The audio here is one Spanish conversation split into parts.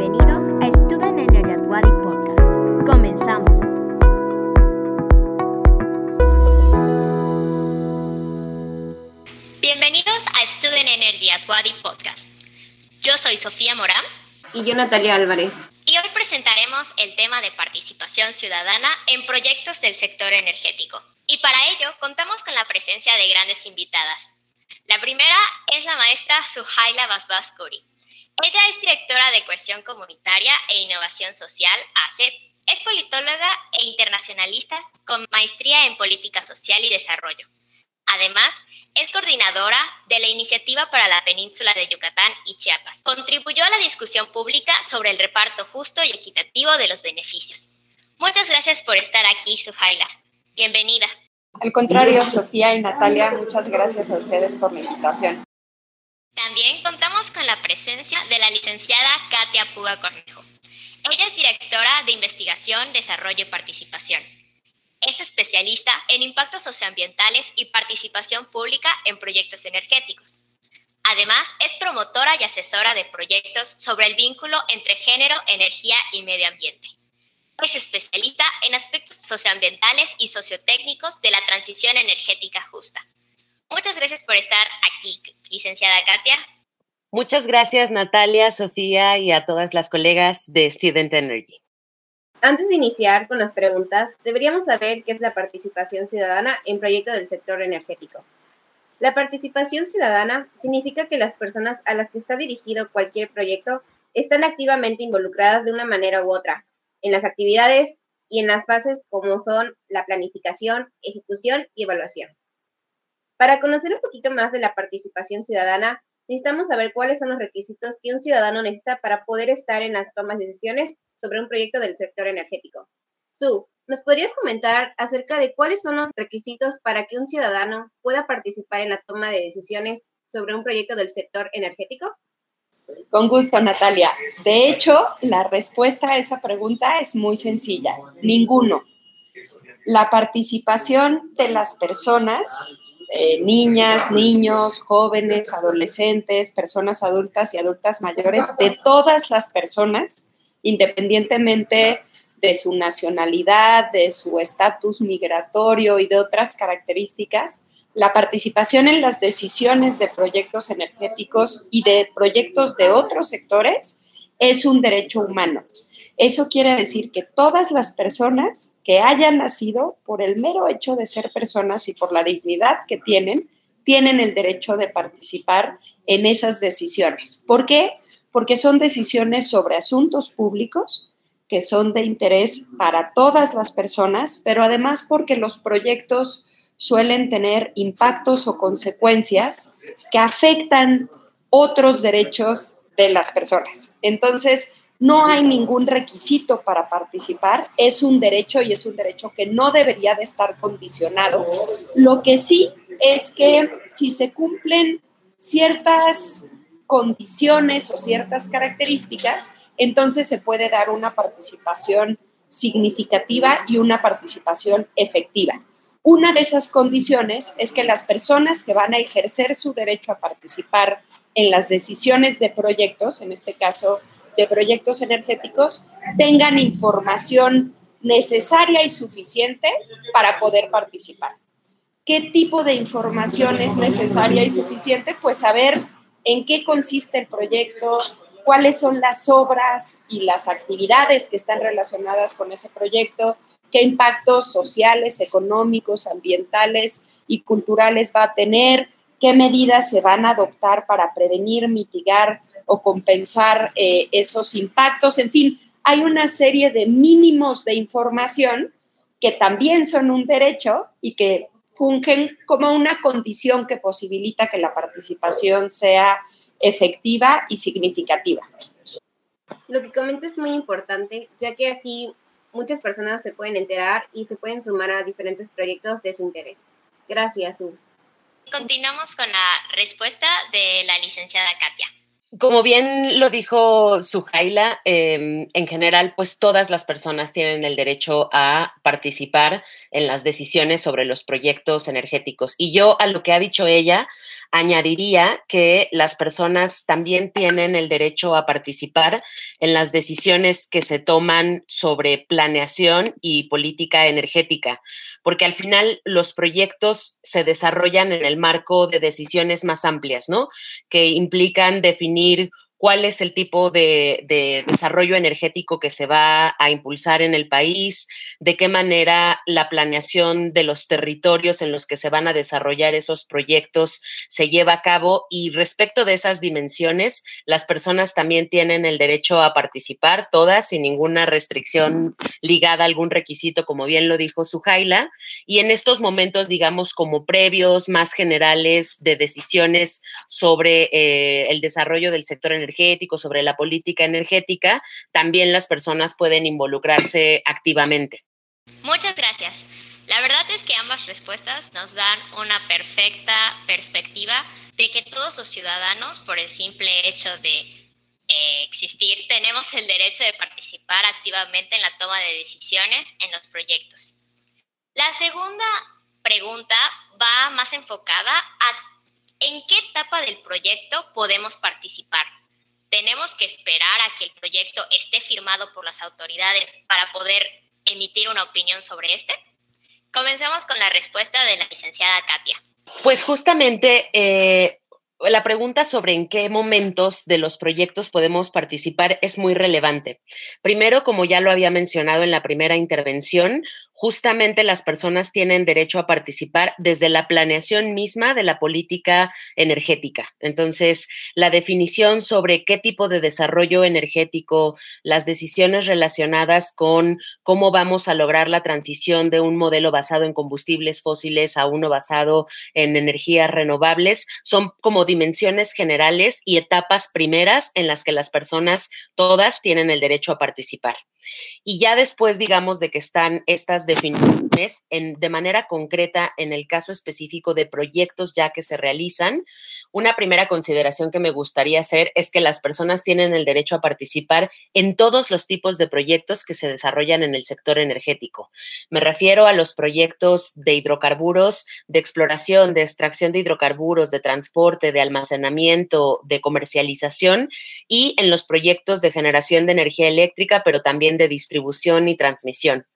Bienvenidos a Student Energy at Wadi Podcast. Comenzamos. Bienvenidos a Student Energy at Wadi Podcast. Yo soy Sofía Morán. Y yo Natalia Álvarez. Y hoy presentaremos el tema de participación ciudadana en proyectos del sector energético. Y para ello contamos con la presencia de grandes invitadas. La primera es la maestra Suhaila Basbaskuri. Ella es directora de Cuestión Comunitaria e Innovación Social, ACEP. Es politóloga e internacionalista con maestría en Política Social y Desarrollo. Además, es coordinadora de la Iniciativa para la Península de Yucatán y Chiapas. Contribuyó a la discusión pública sobre el reparto justo y equitativo de los beneficios. Muchas gracias por estar aquí, Suhaila. Bienvenida. Al contrario, Sofía y Natalia, muchas gracias a ustedes por la invitación. También contamos con la presencia de la licenciada Katia Puga Cornejo. Ella es directora de Investigación, Desarrollo y Participación. Es especialista en impactos socioambientales y participación pública en proyectos energéticos. Además, es promotora y asesora de proyectos sobre el vínculo entre género, energía y medio ambiente. Es especialista en aspectos socioambientales y sociotécnicos de la transición energética justa. Muchas gracias por estar aquí, licenciada Katia. Muchas gracias, Natalia, Sofía y a todas las colegas de Student Energy. Antes de iniciar con las preguntas, deberíamos saber qué es la participación ciudadana en proyectos del sector energético. La participación ciudadana significa que las personas a las que está dirigido cualquier proyecto están activamente involucradas de una manera u otra en las actividades y en las fases como son la planificación, ejecución y evaluación. Para conocer un poquito más de la participación ciudadana, necesitamos saber cuáles son los requisitos que un ciudadano necesita para poder estar en las tomas de decisiones sobre un proyecto del sector energético. Su, ¿nos podrías comentar acerca de cuáles son los requisitos para que un ciudadano pueda participar en la toma de decisiones sobre un proyecto del sector energético? Con gusto, Natalia. De hecho, la respuesta a esa pregunta es muy sencilla. Ninguno. La participación de las personas eh, niñas, niños, jóvenes, adolescentes, personas adultas y adultas mayores, de todas las personas, independientemente de su nacionalidad, de su estatus migratorio y de otras características, la participación en las decisiones de proyectos energéticos y de proyectos de otros sectores es un derecho humano. Eso quiere decir que todas las personas que hayan nacido por el mero hecho de ser personas y por la dignidad que tienen, tienen el derecho de participar en esas decisiones. ¿Por qué? Porque son decisiones sobre asuntos públicos que son de interés para todas las personas, pero además porque los proyectos suelen tener impactos o consecuencias que afectan otros derechos de las personas. Entonces, no hay ningún requisito para participar, es un derecho y es un derecho que no debería de estar condicionado. Lo que sí es que si se cumplen ciertas condiciones o ciertas características, entonces se puede dar una participación significativa y una participación efectiva. Una de esas condiciones es que las personas que van a ejercer su derecho a participar en las decisiones de proyectos, en este caso de proyectos energéticos tengan información necesaria y suficiente para poder participar. ¿Qué tipo de información es necesaria y suficiente? Pues saber en qué consiste el proyecto, cuáles son las obras y las actividades que están relacionadas con ese proyecto, qué impactos sociales, económicos, ambientales y culturales va a tener, qué medidas se van a adoptar para prevenir, mitigar o compensar eh, esos impactos. En fin, hay una serie de mínimos de información que también son un derecho y que fungen como una condición que posibilita que la participación sea efectiva y significativa. Lo que comenta es muy importante, ya que así muchas personas se pueden enterar y se pueden sumar a diferentes proyectos de su interés. Gracias, U. Continuamos con la respuesta de la licenciada Katia. Como bien lo dijo Sujaila, em, en general, pues todas las personas tienen el derecho a participar en las decisiones sobre los proyectos energéticos. Y yo a lo que ha dicho ella, añadiría que las personas también tienen el derecho a participar en las decisiones que se toman sobre planeación y política energética, porque al final los proyectos se desarrollan en el marco de decisiones más amplias, ¿no? Que implican definir cuál es el tipo de, desarrollo energético que se va a impulsar en el país, de qué manera la planeación de los territorios en los que se van a desarrollar esos proyectos se lleva a cabo. Y respecto de esas dimensiones, las personas también tienen el derecho a participar, todas, sin ninguna restricción ligada a algún requisito, como bien lo dijo Sujaila, y en estos momentos, digamos, como previos, más generales de decisiones sobre eh, el desarrollo del sector energético, energético, sobre la política energética, también las personas pueden involucrarse activamente. Muchas gracias. La verdad es que ambas respuestas nos dan una perfecta perspectiva de que todos los ciudadanos, por el simple hecho de eh, existir, tenemos el derecho de participar activamente en la toma de decisiones en los proyectos. La segunda pregunta va más enfocada a en qué etapa del proyecto podemos participar tenemos que esperar a que el proyecto esté firmado por las autoridades para poder emitir una opinión sobre este? Comencemos con la respuesta de la licenciada Katia. Pues justamente eh, la pregunta sobre en qué momentos de los proyectos podemos participar es muy relevante. Primero, como ya lo había mencionado en la primera intervención, justamente las personas tienen derecho a participar desde la planeación misma de la política energética. Entonces, la definición sobre qué tipo de desarrollo energético, las decisiones relacionadas con cómo vamos a lograr la transición de un modelo basado en combustibles fósiles a uno basado en energías renovables, son como dimensiones generales y etapas primeras en las que las personas todas tienen el derecho a participar. Y ya después, digamos, de que están estas definiciones en, de manera concreta en el caso específico de proyectos ya que se realizan, una primera consideración que me gustaría hacer es que las personas tienen el derecho a participar en todos los tipos de proyectos que se desarrollan en el sector energético. Me refiero a los proyectos de hidrocarburos, de exploración, de extracción de hidrocarburos, de transporte, de almacenamiento, de comercialización y en los proyectos de generación de energía eléctrica, pero también de distribución y transmisión.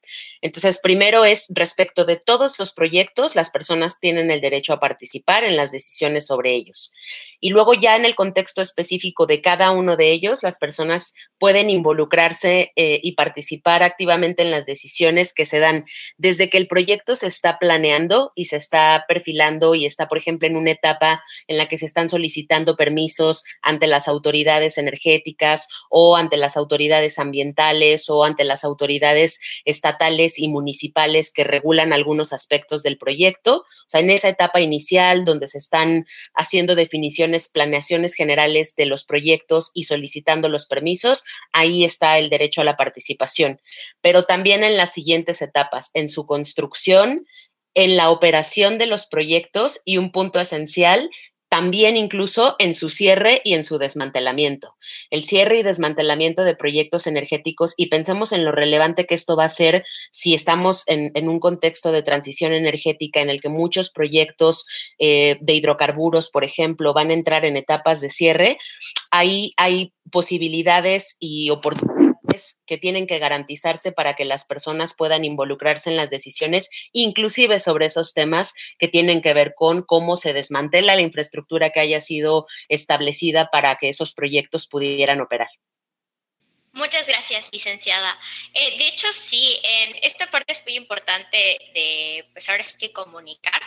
Entonces, primero es respecto de todos los proyectos, las personas tienen el derecho a participar en las decisiones sobre ellos. Y luego ya en el contexto específico de cada uno de ellos, las personas pueden involucrarse eh, y participar activamente en las decisiones que se dan desde que el proyecto se está planeando y se está perfilando y está, por ejemplo, en una etapa en la que se están solicitando permisos ante las autoridades energéticas o ante las autoridades ambientales o ante las autoridades estatales y municipales que regulan algunos aspectos del proyecto. O sea, en esa etapa inicial donde se están haciendo definiciones, planeaciones generales de los proyectos y solicitando los permisos, ahí está el derecho a la participación. Pero también en las siguientes etapas, en su construcción, en la operación de los proyectos y un punto esencial también incluso en su cierre y en su desmantelamiento. El cierre y desmantelamiento de proyectos energéticos y pensemos en lo relevante que esto va a ser si estamos en, un contexto de transición energética en el que muchos proyectos eh, de hidrocarburos, por ejemplo, van a entrar en etapas de cierre. Ahí hay posibilidades y oportunidades que tienen que garantizarse para que las personas puedan involucrarse en las decisiones, inclusive sobre esos temas que tienen que ver con cómo se desmantela la infraestructura que haya sido establecida para que esos proyectos pudieran operar. Muchas gracias, licenciada. Eh, de hecho, sí, en esta parte es muy importante de, pues ahora sí que comunicar,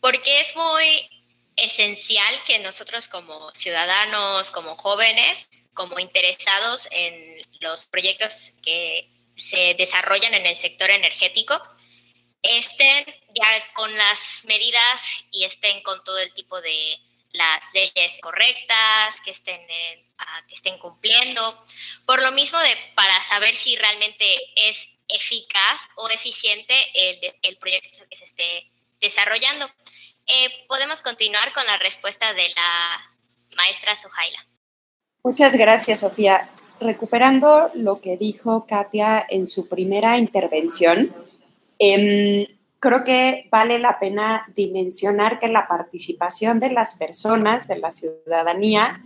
porque es muy esencial que nosotros como ciudadanos, como jóvenes, como interesados en los proyectos que se desarrollan en el sector energético estén ya con las medidas y estén con todo el tipo de las leyes correctas, que estén, ah, que estén cumpliendo. Por lo mismo, de, para saber si realmente es eficaz o eficiente el, el proyecto que se esté desarrollando. Eh, podemos continuar con la respuesta de la maestra Sujaila. Muchas gracias, Sofía. Recuperando lo que dijo Katia en su primera intervención, Em, creo que vale la pena dimensionar que la participación de las personas, de la ciudadanía,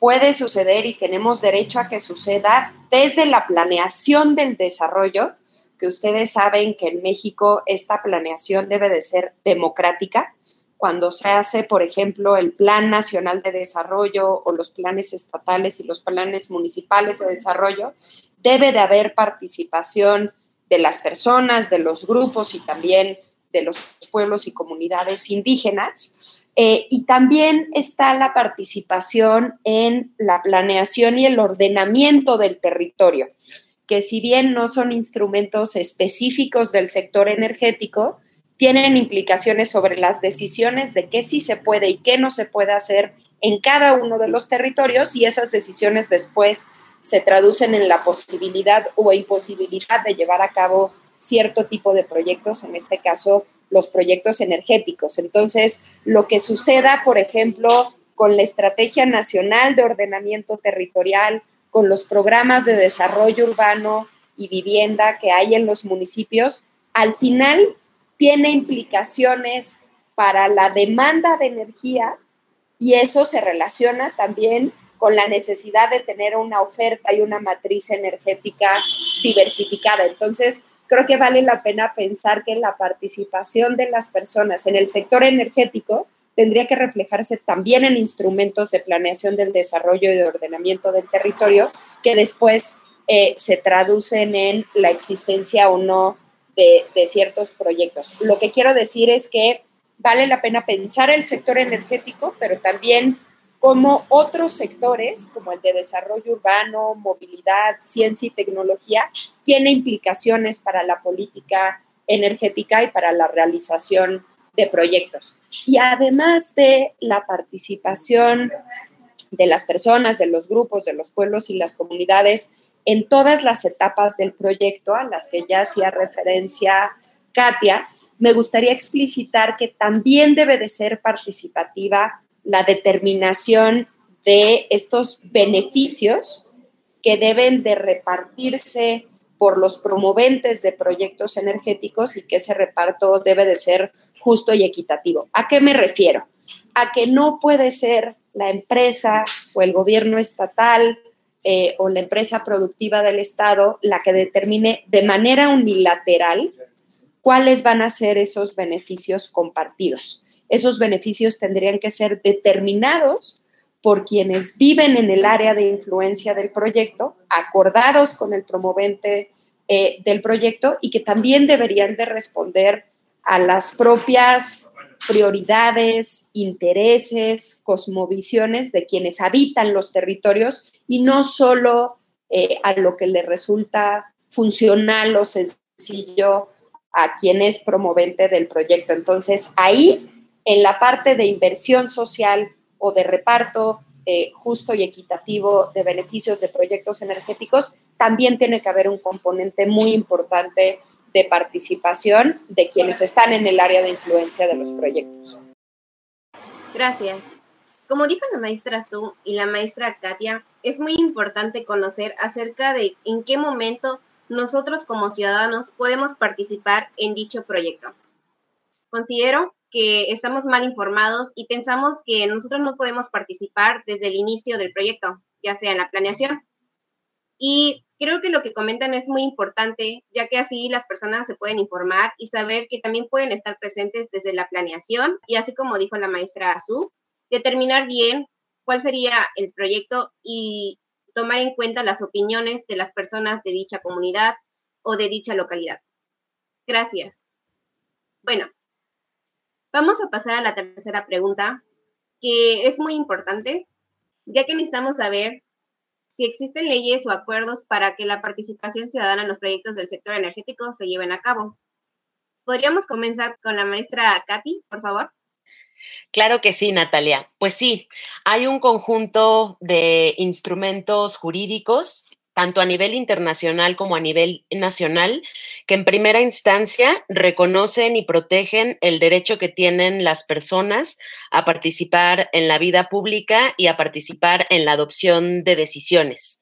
puede suceder y tenemos derecho a que suceda desde la planeación del desarrollo, que ustedes saben que en México esta planeación debe de ser democrática. Cuando se hace, por ejemplo, el Plan Nacional de Desarrollo o los planes estatales y los planes municipales de desarrollo, debe de haber participación de las personas, de los grupos y también de los pueblos y comunidades indígenas. Eh, y también está la participación en la planeación y el ordenamiento del territorio, que si bien no son instrumentos específicos del sector energético, tienen implicaciones sobre las decisiones de qué sí se puede y qué no se puede hacer en cada uno de los territorios y esas decisiones después se traducen en la posibilidad o imposibilidad de llevar a cabo cierto tipo de proyectos, en este caso los proyectos energéticos. Entonces, lo que suceda, por ejemplo, con la Estrategia Nacional de Ordenamiento Territorial, con los programas de desarrollo urbano y vivienda que hay en los municipios, al final tiene implicaciones para la demanda de energía y eso se relaciona también con la necesidad de tener una oferta y una matriz energética diversificada. Entonces, creo que vale la pena pensar que la participación de las personas en el sector energético tendría que reflejarse también en instrumentos de planeación del desarrollo y de ordenamiento del territorio que después eh, se traducen en la existencia o no de, ciertos proyectos. Lo que quiero decir es que vale la pena pensar el sector energético, pero también como otros sectores, como el de desarrollo urbano, movilidad, ciencia y tecnología, tiene implicaciones para la política energética y para la realización de proyectos. Y además de la participación de las personas, de los grupos, de los pueblos y las comunidades en todas las etapas del proyecto a las que ya hacía referencia Katia, me gustaría explicitar que también debe de ser participativa la determinación de estos beneficios que deben de repartirse por los promoventes de proyectos energéticos y que ese reparto debe de ser justo y equitativo. ¿A qué me refiero? A que no puede ser la empresa o el gobierno estatal eh, o la empresa productiva del Estado la que determine de manera unilateral cuáles van a ser esos beneficios compartidos. Esos beneficios tendrían que ser determinados por quienes viven en el área de influencia del proyecto, acordados con el promovente eh, del proyecto y que también deberían de responder a las propias prioridades, intereses, cosmovisiones de quienes habitan los territorios y no solo eh, a lo que le resulta funcional o sencillo a quien es promovente del proyecto. Entonces, ahí, en la parte de inversión social o de reparto eh, justo y equitativo de beneficios de proyectos energéticos, también tiene que haber un componente muy importante de participación de quienes están en el área de influencia de los proyectos. Gracias. Como dijo la maestra Su y la maestra Katia, es muy importante conocer acerca de en qué momento nosotros como ciudadanos podemos participar en dicho proyecto. Considero que estamos mal informados y pensamos que nosotros no podemos participar desde el inicio del proyecto, ya sea en la planeación. Y creo que lo que comentan es muy importante, ya que así las personas se pueden informar y saber que también pueden estar presentes desde la planeación y así como dijo la maestra Azú, determinar bien cuál sería el proyecto y tomar en cuenta las opiniones de las personas de dicha comunidad o de dicha localidad. Gracias. Bueno, vamos a pasar a la tercera pregunta, que es muy importante, ya que necesitamos saber si existen leyes o acuerdos para que la participación ciudadana en los proyectos del sector energético se lleven a cabo. ¿Podríamos comenzar con la maestra Katy, por favor? Claro que sí, Natalia. Pues sí, hay un conjunto de instrumentos jurídicos, tanto a nivel internacional como a nivel nacional, que en primera instancia reconocen y protegen el derecho que tienen las personas a participar en la vida pública y a participar en la adopción de decisiones.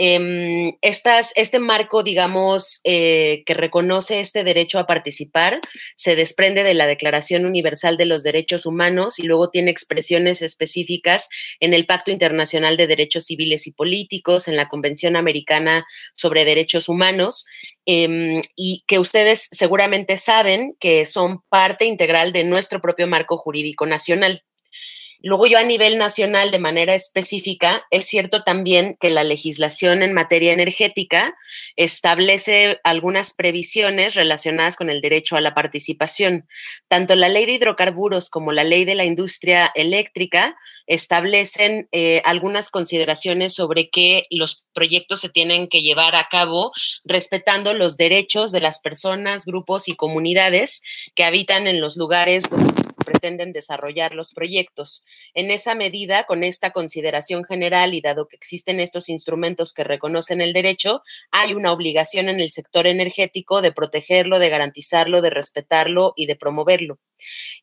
Em, estas, este marco, digamos, eh, que reconoce este derecho a participar, se desprende de la Declaración Universal de los Derechos Humanos y luego tiene expresiones específicas en el Pacto Internacional de Derechos Civiles y Políticos, en la Convención Americana sobre Derechos Humanos, em, y que ustedes seguramente saben que son parte integral de nuestro propio marco jurídico nacional. Luego yo a nivel nacional, de manera específica, es cierto también que la legislación en materia energética establece algunas previsiones relacionadas con el derecho a la participación. Tanto la ley de hidrocarburos como la ley de la industria eléctrica establecen eh, algunas consideraciones sobre que los proyectos se tienen que llevar a cabo respetando los derechos de las personas, grupos y comunidades que habitan en los lugares donde pretenden desarrollar los proyectos. En esa medida, con esta consideración general y dado que existen estos instrumentos que reconocen el derecho, hay una obligación en el sector energético de protegerlo, de garantizarlo, de respetarlo y de promoverlo.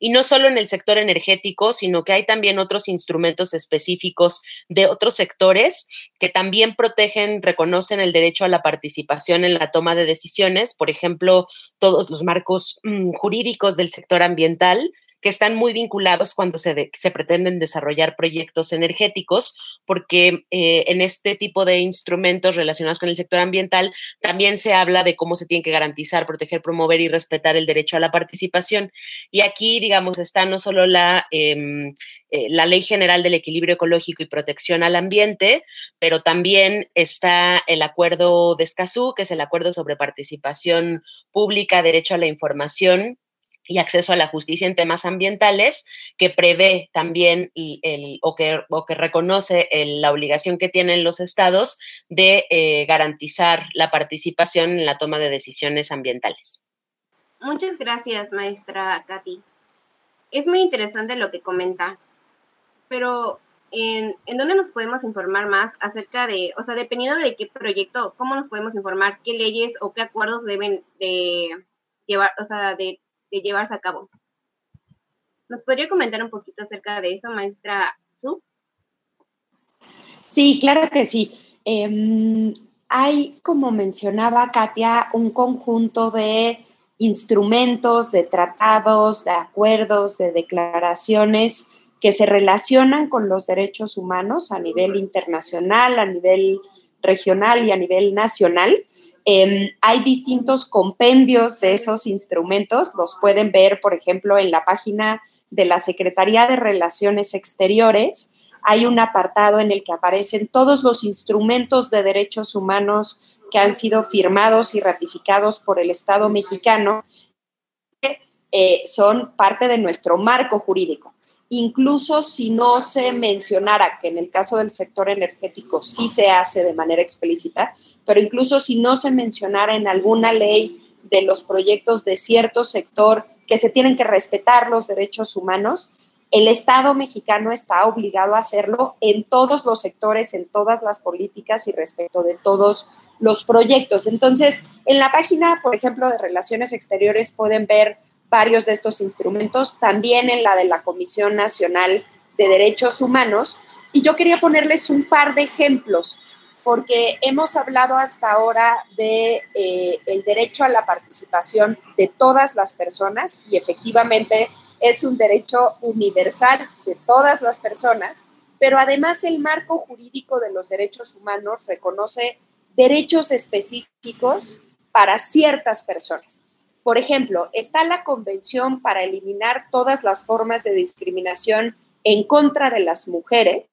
Y no solo en el sector energético, sino que hay también otros instrumentos específicos de otros sectores que también protegen, reconocen el derecho a la participación en la toma de decisiones, por ejemplo, todos los marcos mm, jurídicos del sector ambiental, que están muy vinculados cuando se, se pretenden desarrollar proyectos energéticos, porque eh, en este tipo de instrumentos relacionados con el sector ambiental también se habla de cómo se tiene que garantizar, proteger, promover y respetar el derecho a la participación. Y aquí, digamos, está no solo la... Em, eh, la Ley General del Equilibrio Ecológico y Protección al Ambiente, pero también está el Acuerdo de Escazú, que es el Acuerdo sobre Participación Pública, Derecho a la Información y acceso a la justicia en temas ambientales, que prevé también el, o, que, que reconoce la obligación que tienen los estados de eh, garantizar la participación en la toma de decisiones ambientales. Muchas gracias, maestra Katy. Es muy interesante lo que comenta, pero ¿en, ¿en dónde nos podemos informar más acerca de, o sea, dependiendo de qué proyecto, cómo nos podemos informar, qué leyes o qué acuerdos deben de llevar, o sea, de de llevarse a cabo. ¿Nos podría comentar un poquito acerca de eso, maestra Su? Sí, claro que sí. Em, hay, como mencionaba Katia, un conjunto de instrumentos, de tratados, de acuerdos, de declaraciones que se relacionan con los derechos humanos a nivel internacional, a nivel regional y a nivel nacional. Em, hay distintos compendios de esos instrumentos, los pueden ver, por ejemplo, en la página de la Secretaría de Relaciones Exteriores. Hay un apartado en el que aparecen todos los instrumentos de derechos humanos que han sido firmados y ratificados por el Estado mexicano eh, son parte de nuestro marco jurídico. Incluso si no se mencionara, que en el caso del sector energético sí se hace de manera explícita, pero incluso si no se mencionara en alguna ley de los proyectos de cierto sector que se tienen que respetar los derechos humanos, el Estado mexicano está obligado a hacerlo en todos los sectores, en todas las políticas y respecto de todos los proyectos. Entonces, en la página, por ejemplo, de Relaciones Exteriores pueden ver varios de estos instrumentos, también en la de la Comisión Nacional de Derechos Humanos. Y yo quería ponerles un par de ejemplos, porque hemos hablado hasta ahora de eh, el derecho a la participación de todas las personas y efectivamente es un derecho universal de todas las personas, pero además el marco jurídico de los derechos humanos reconoce derechos específicos para ciertas personas. Por ejemplo, está la Convención para eliminar todas las formas de discriminación en contra de las mujeres,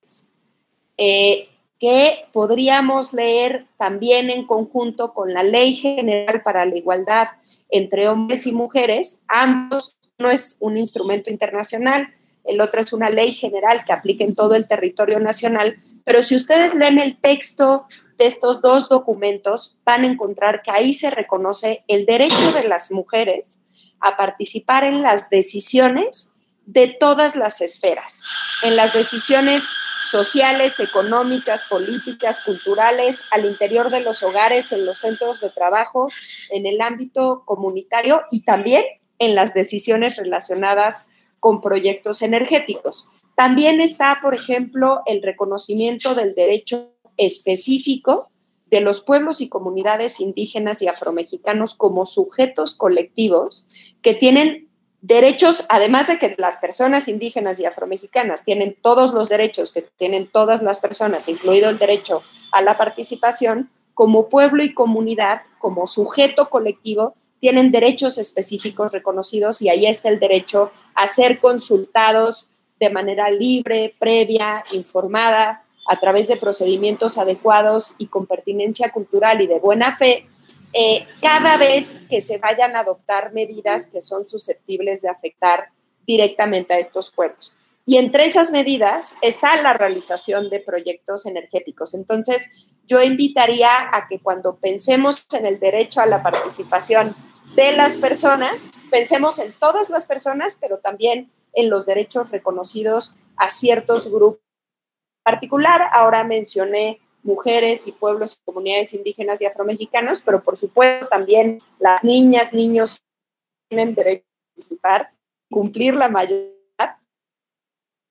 eh, que podríamos leer también en conjunto con la Ley General para la Igualdad entre Hombres y Mujeres. Ambos no es un instrumento internacional, el otro es una ley general que aplica en todo el territorio nacional, pero si ustedes leen el texto de estos dos documentos, van a encontrar que ahí se reconoce el derecho de las mujeres a participar en las decisiones de todas las esferas, en las decisiones sociales, económicas, políticas, culturales, al interior de los hogares, en los centros de trabajo, en el ámbito comunitario y también en las decisiones relacionadas con proyectos energéticos. También está, por ejemplo, el reconocimiento del derecho específico de los pueblos y comunidades indígenas y afromexicanos como sujetos colectivos que tienen derechos, además de que las personas indígenas y afromexicanas tienen todos los derechos que tienen todas las personas, incluido el derecho a la participación, como pueblo y comunidad, como sujeto colectivo, tienen derechos específicos reconocidos y ahí está el derecho a ser consultados de manera libre, previa, informada, a través de procedimientos adecuados y con pertinencia cultural y de buena fe eh, cada vez que se vayan a adoptar medidas que son susceptibles de afectar directamente a estos pueblos. Y entre esas medidas está la realización de proyectos energéticos. Entonces, yo invitaría a que cuando pensemos en el derecho a la participación de las personas, pensemos en todas las personas, pero también en los derechos reconocidos a ciertos grupos. En particular, ahora mencioné mujeres y pueblos y comunidades indígenas y afromexicanos, pero por supuesto también las niñas, niños tienen derecho a participar, cumplir la mayoría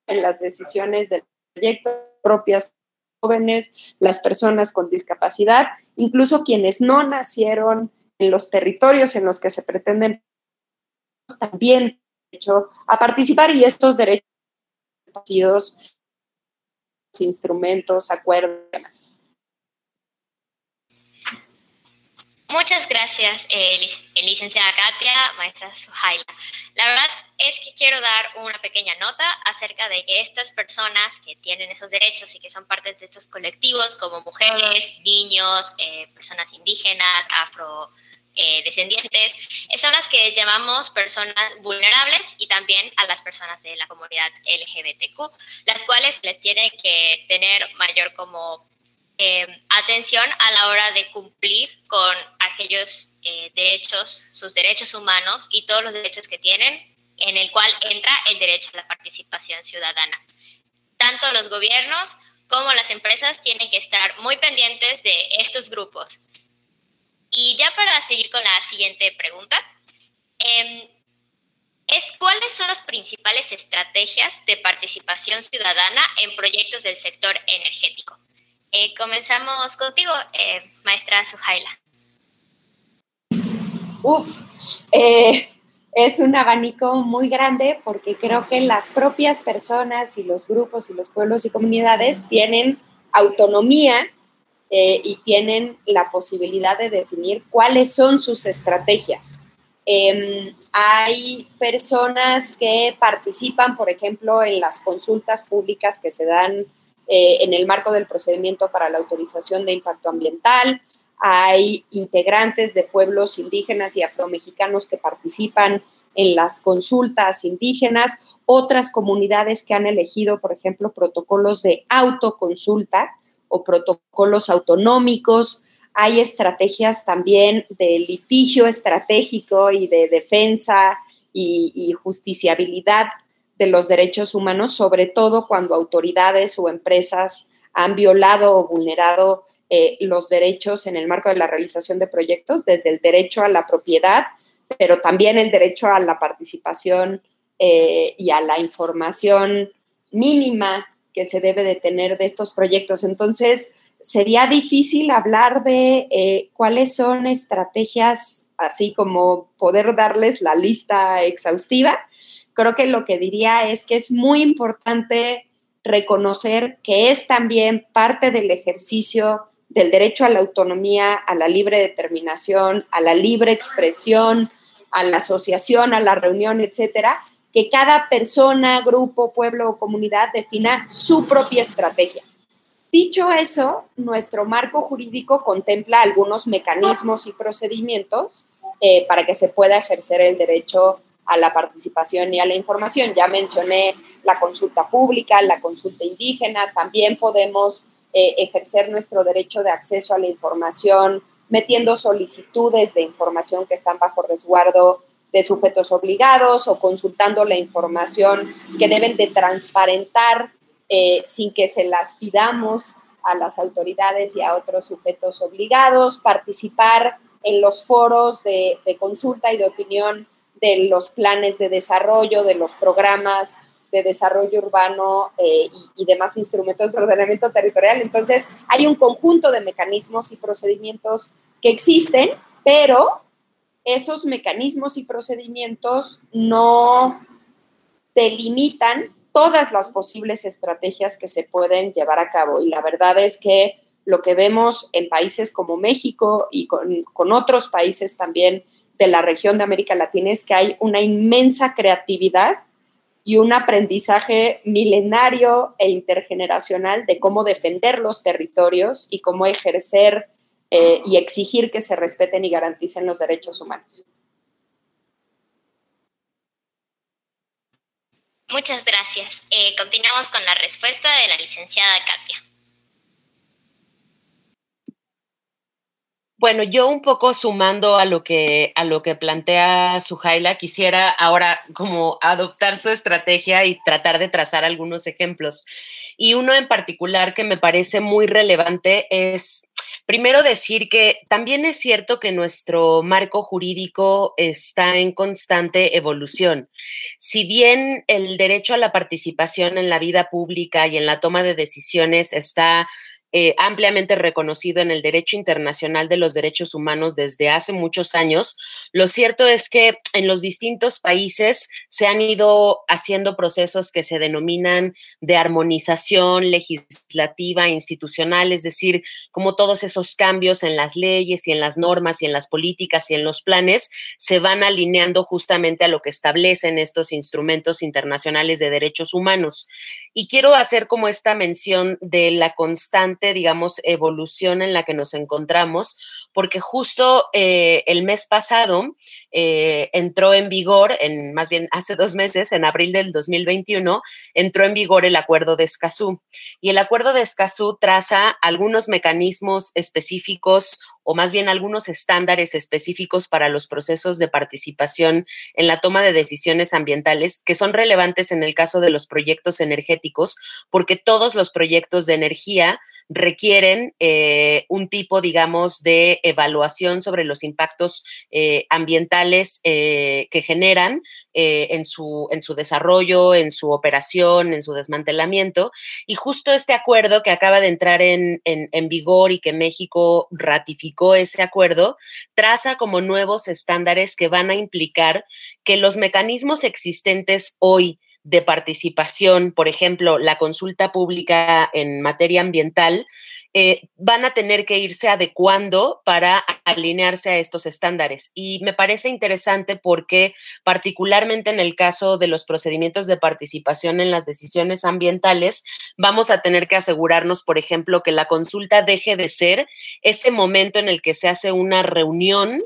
en las decisiones del proyecto propias jóvenes, las personas con discapacidad, incluso quienes no nacieron en los territorios en los que se pretenden también derecho a participar y estos derechos instrumentos, acuerdos Muchas gracias, eh, licenciada Katia, maestra Suhaila. La verdad es que quiero dar una pequeña nota acerca de que estas personas que tienen esos derechos y que son parte de estos colectivos como mujeres, niños, eh, personas indígenas, afro, eh, descendientes, eh, son las que llamamos personas vulnerables y también a las personas de la comunidad LGBTQ, las cuales les tiene que tener mayor como eh, atención a la hora de cumplir con aquellos derechos, sus derechos humanos y todos los derechos que tienen, en el cual entra el derecho a la participación ciudadana. Tanto los gobiernos como las empresas tienen que estar muy pendientes de estos grupos y ya para seguir con la siguiente pregunta, em, es cuáles son las principales estrategias de participación ciudadana en proyectos del sector energético. Eh, comenzamos contigo, eh, maestra Sujaila. Uf, eh, es un abanico muy grande porque creo que las propias personas y los grupos y los pueblos y comunidades tienen autonomía eh, y tienen la posibilidad de definir cuáles son sus estrategias. Em, hay personas que participan, por ejemplo, en las consultas públicas que se dan eh, en el marco del procedimiento para la autorización de impacto ambiental. Hay integrantes de pueblos indígenas y afromexicanos que participan en las consultas indígenas, otras comunidades que han elegido, por ejemplo, protocolos de autoconsulta, o protocolos autonómicos. Hay estrategias también de litigio estratégico y de defensa y, justiciabilidad de los derechos humanos, sobre todo cuando autoridades o empresas han violado o vulnerado eh, los derechos en el marco de la realización de proyectos, desde el derecho a la propiedad, pero también el derecho a la participación eh, y a la información mínima que se debe de tener de estos proyectos. Entonces, sería difícil hablar de eh, cuáles son estrategias, así como poder darles la lista exhaustiva. Creo que lo que diría es que es muy importante reconocer que es también parte del ejercicio del derecho a la autonomía, a la libre determinación, a la libre expresión, a la asociación, a la reunión, etcétera, que cada persona, grupo, pueblo o comunidad defina su propia estrategia. Dicho eso, nuestro marco jurídico contempla algunos mecanismos y procedimientos eh, para que se pueda ejercer el derecho a la participación y a la información. Ya mencioné la consulta pública, la consulta indígena, también podemos eh, ejercer nuestro derecho de acceso a la información metiendo solicitudes de información que están bajo resguardo de sujetos obligados o consultando la información que deben de transparentar eh, sin que se las pidamos a las autoridades y a otros sujetos obligados, participar en los foros de, consulta y de opinión de los planes de desarrollo, de los programas de desarrollo urbano eh, y, y, demás instrumentos de ordenamiento territorial. Entonces, hay un conjunto de mecanismos y procedimientos que existen, pero esos mecanismos y procedimientos no delimitan todas las posibles estrategias que se pueden llevar a cabo. Y la verdad es que lo que vemos en países como México y con, con otros países también de la región de América Latina es que hay una inmensa creatividad y un aprendizaje milenario e intergeneracional de cómo defender los territorios y cómo ejercer eh, y exigir que se respeten y garanticen los derechos humanos. Muchas gracias. Eh, continuamos con la respuesta de la licenciada Katia. Bueno, yo un poco sumando a lo que a lo que plantea Sujaila, quisiera ahora como adoptar su estrategia y tratar de trazar algunos ejemplos. Y uno en particular que me parece muy relevante es Primero decir que también es cierto que nuestro marco jurídico está en constante evolución. Si bien el derecho a la participación en la vida pública y en la toma de decisiones está eh, ampliamente reconocido en el derecho internacional de los derechos humanos desde hace muchos años. Lo cierto es que en los distintos países se han ido haciendo procesos que se denominan de armonización legislativa, institucional, es decir, como todos esos cambios en las leyes y en las normas y en las políticas y en los planes se van alineando justamente a lo que establecen estos instrumentos internacionales de derechos humanos. Y quiero hacer como esta mención de la constante digamos, evolución en la que nos encontramos, porque justo eh, el mes pasado eh, entró en vigor, en más bien hace dos meses, en abril del 2021, entró en vigor el acuerdo de Escazú. Y el acuerdo de Escazú traza algunos mecanismos específicos o más bien algunos estándares específicos para los procesos de participación en la toma de decisiones ambientales que son relevantes en el caso de los proyectos energéticos, porque todos los proyectos de energía requieren eh, un tipo, digamos, de evaluación sobre los impactos eh, ambientales eh, que generan en, su, en su desarrollo, en su operación, en su desmantelamiento. Y justo este acuerdo que acaba de entrar en, en vigor y que México ratificó ese acuerdo, traza como nuevos estándares que van a implicar que los mecanismos existentes hoy, de participación, por ejemplo, la consulta pública en materia ambiental, eh, van a tener que irse adecuando para alinearse a estos estándares. Y me parece interesante porque particularmente en el caso de los procedimientos de participación en las decisiones ambientales, vamos a tener que asegurarnos, por ejemplo, que la consulta deje de ser ese momento en el que se hace una reunión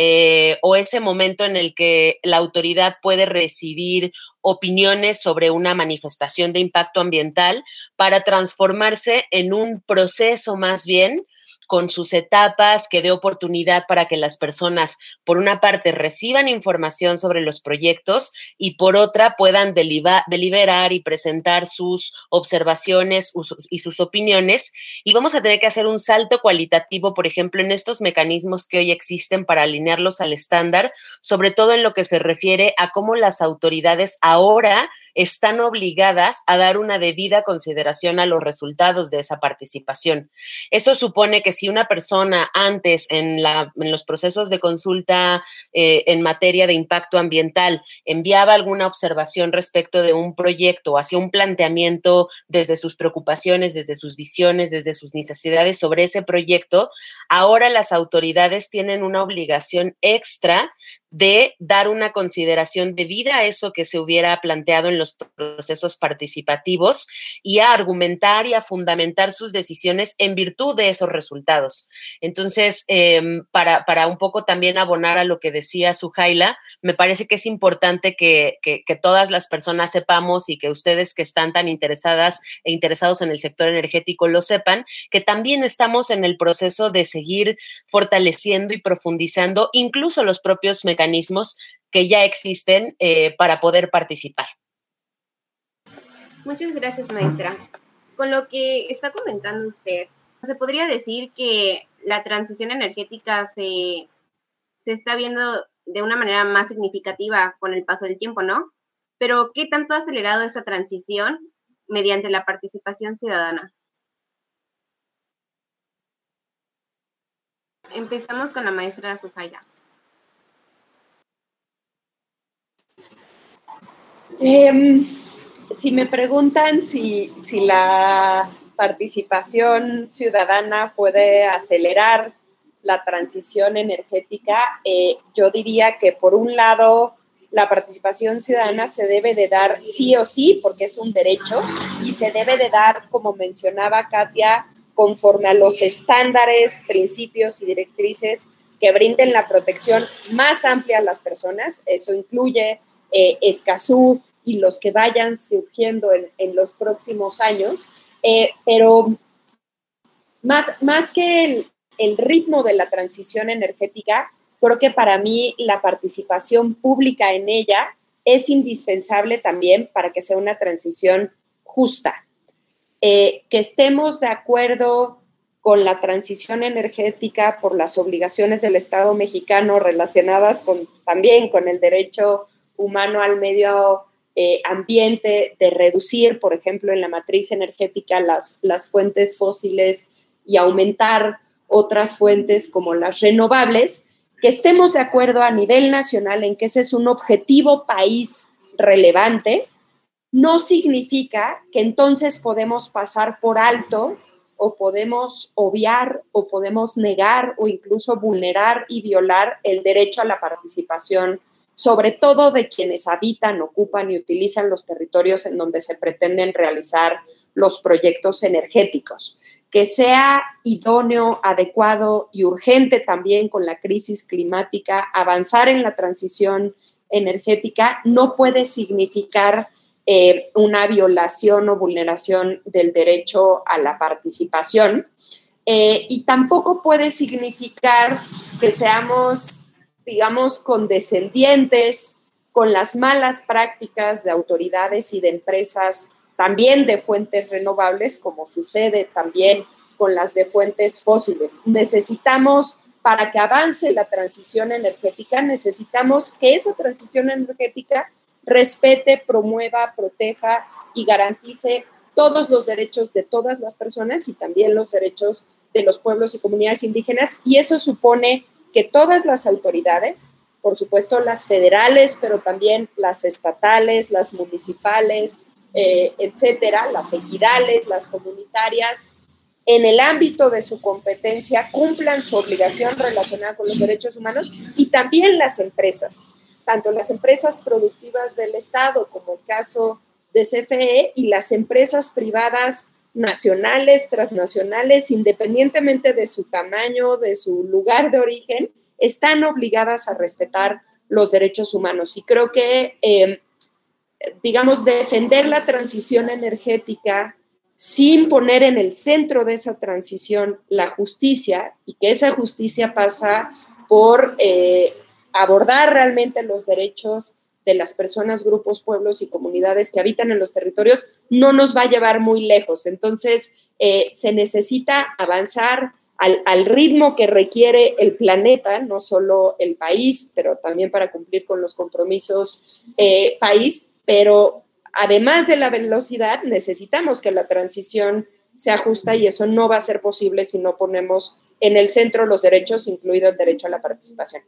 eh, o ese momento en el que la autoridad puede recibir opiniones sobre una manifestación de impacto ambiental para transformarse en un proceso más bien con sus etapas, que dé oportunidad para que las personas, por una parte, reciban información sobre los proyectos y por otra, puedan deliberar y presentar sus observaciones y sus opiniones. Y vamos a tener que hacer un salto cualitativo, por ejemplo, en estos mecanismos que hoy existen para alinearlos al estándar, sobre todo en lo que se refiere a cómo las autoridades ahora están obligadas a dar una debida consideración a los resultados de esa participación. Eso supone que si una persona antes en, los procesos de consulta eh, en materia de impacto ambiental enviaba alguna observación respecto de un proyecto hacía un planteamiento desde sus preocupaciones, desde sus visiones, desde sus necesidades sobre ese proyecto, ahora las autoridades tienen una obligación extra de dar una consideración debida a eso que se hubiera planteado en los procesos participativos y a argumentar y a fundamentar sus decisiones en virtud de esos resultados. Entonces, em, para, para, un poco también abonar a lo que decía Sujaila, me parece que es importante que, que, todas las personas sepamos y que ustedes que están tan interesadas e interesados en el sector energético lo sepan, que también estamos en el proceso de seguir fortaleciendo y profundizando incluso los propios mecanismos mecanismos que ya existen eh, para poder participar. Muchas gracias, maestra. Con lo que está comentando usted, se podría decir que la transición energética se, se está viendo de una manera más significativa con el paso del tiempo, ¿no? pero ¿qué tanto ha acelerado esta transición mediante la participación ciudadana? Empezamos con la maestra Sufaya. Em, si me preguntan si, la participación ciudadana puede acelerar la transición energética, eh, yo diría que por un lado la participación ciudadana se debe de dar sí o sí, porque es un derecho, y se debe de dar, como mencionaba Katia, conforme a los estándares, principios y directrices que brinden la protección más amplia a las personas. Eso incluye eh, y los que vayan surgiendo en, los próximos años. Eh, pero más, más que el, el ritmo de la transición energética, creo que para mí la participación pública en ella es indispensable también para que sea una transición justa. Eh, que estemos de acuerdo con la transición energética por las obligaciones del Estado mexicano relacionadas con, también con el derecho humano al medio eh, ambiente, de reducir, por ejemplo, en la matriz energética las, las fuentes fósiles y aumentar otras fuentes como las renovables, que estemos de acuerdo a nivel nacional en que ese es un objetivo país relevante, no significa que entonces podemos pasar por alto o podemos obviar o podemos negar o incluso vulnerar y violar el derecho a la participación, sobre todo de quienes habitan, ocupan y utilizan los territorios en donde se pretenden realizar los proyectos energéticos. Que sea idóneo, adecuado y urgente también con la crisis climática, avanzar en la transición energética no puede significar eh, una violación o vulneración del derecho a la participación eh, y tampoco puede significar que seamos, digamos, condescendientes con las malas prácticas de autoridades y de empresas también de fuentes renovables, como sucede también con las de fuentes fósiles. Necesitamos, para que avance la transición energética, necesitamos que esa transición energética respete, promueva, proteja y garantice todos los derechos de todas las personas y también los derechos de los pueblos y comunidades indígenas. Y eso supone que todas las autoridades, por supuesto las federales, pero también las estatales, las municipales, eh, etcétera, las ejidales, las comunitarias, en el ámbito de su competencia cumplan su obligación relacionada con los derechos humanos y también las empresas, tanto las empresas productivas del Estado como el caso de CFE y las empresas privadas nacionales, transnacionales, independientemente de su tamaño, de su lugar de origen, están obligadas a respetar los derechos humanos. Y creo que eh, digamos, defender la transición energética sin poner en el centro de esa transición la justicia y que esa justicia pasa por eh, abordar realmente los derechos de las personas, grupos, pueblos y comunidades que habitan en los territorios, no nos va a llevar muy lejos. Entonces, eh, se necesita avanzar al, ritmo que requiere el planeta, no solo el país, pero también para cumplir con los compromisos eh, país, pero además de la velocidad, necesitamos que la transición sea justa y eso no va a ser posible si no ponemos en el centro los derechos, incluido el derecho a la participación.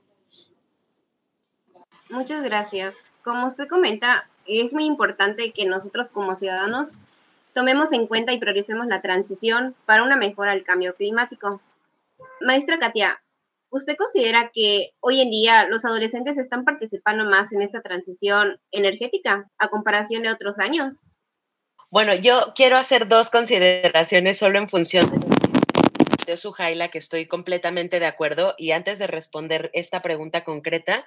Muchas gracias. Como usted comenta, es muy importante que nosotros como ciudadanos tomemos en cuenta y prioricemos la transición para una mejora al cambio climático. Maestra Katia, ¿Usted considera que hoy en día los adolescentes están participando más en esta transición energética a comparación de otros años? Bueno, yo quiero hacer dos consideraciones solo en función de Sujaila, que estoy completamente de acuerdo. Y antes de responder esta pregunta concreta,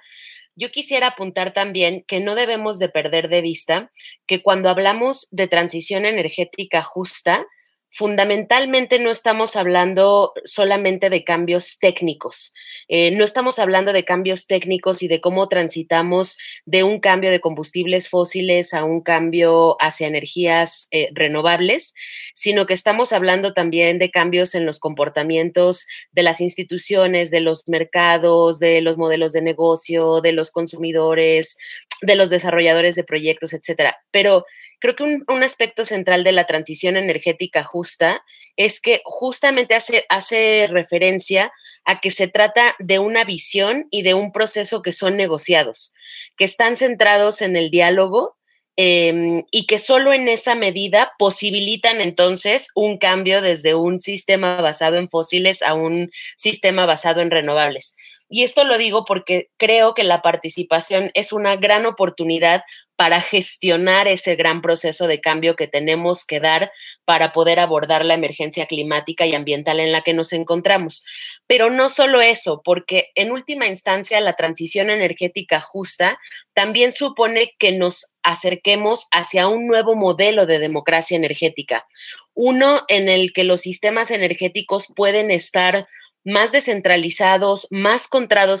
yo quisiera apuntar también que no debemos de perder de vista que cuando hablamos de transición energética justa, fundamentalmente no estamos hablando solamente de cambios técnicos, eh, no estamos hablando de cambios técnicos y de cómo transitamos de un cambio de combustibles fósiles a un cambio hacia energías eh, renovables, sino que estamos hablando también de cambios en los comportamientos de las instituciones, de los mercados, de los modelos de negocio, de los consumidores, de los desarrolladores de proyectos, etcétera. Pero creo que un, aspecto central de la transición energética justa es que justamente hace, hace referencia a que se trata de una visión y de un proceso que son negociados, que están centrados en el diálogo em, y que solo en esa medida posibilitan entonces un cambio desde un sistema basado en fósiles a un sistema basado en renovables. Y esto lo digo porque creo que la participación es una gran oportunidad para gestionar ese gran proceso de cambio que tenemos que dar para poder abordar la emergencia climática y ambiental en la que nos encontramos. Pero no solo eso, porque en última instancia la transición energética justa también supone que nos acerquemos hacia un nuevo modelo de democracia energética, uno en el que los sistemas energéticos pueden estar más descentralizados, más,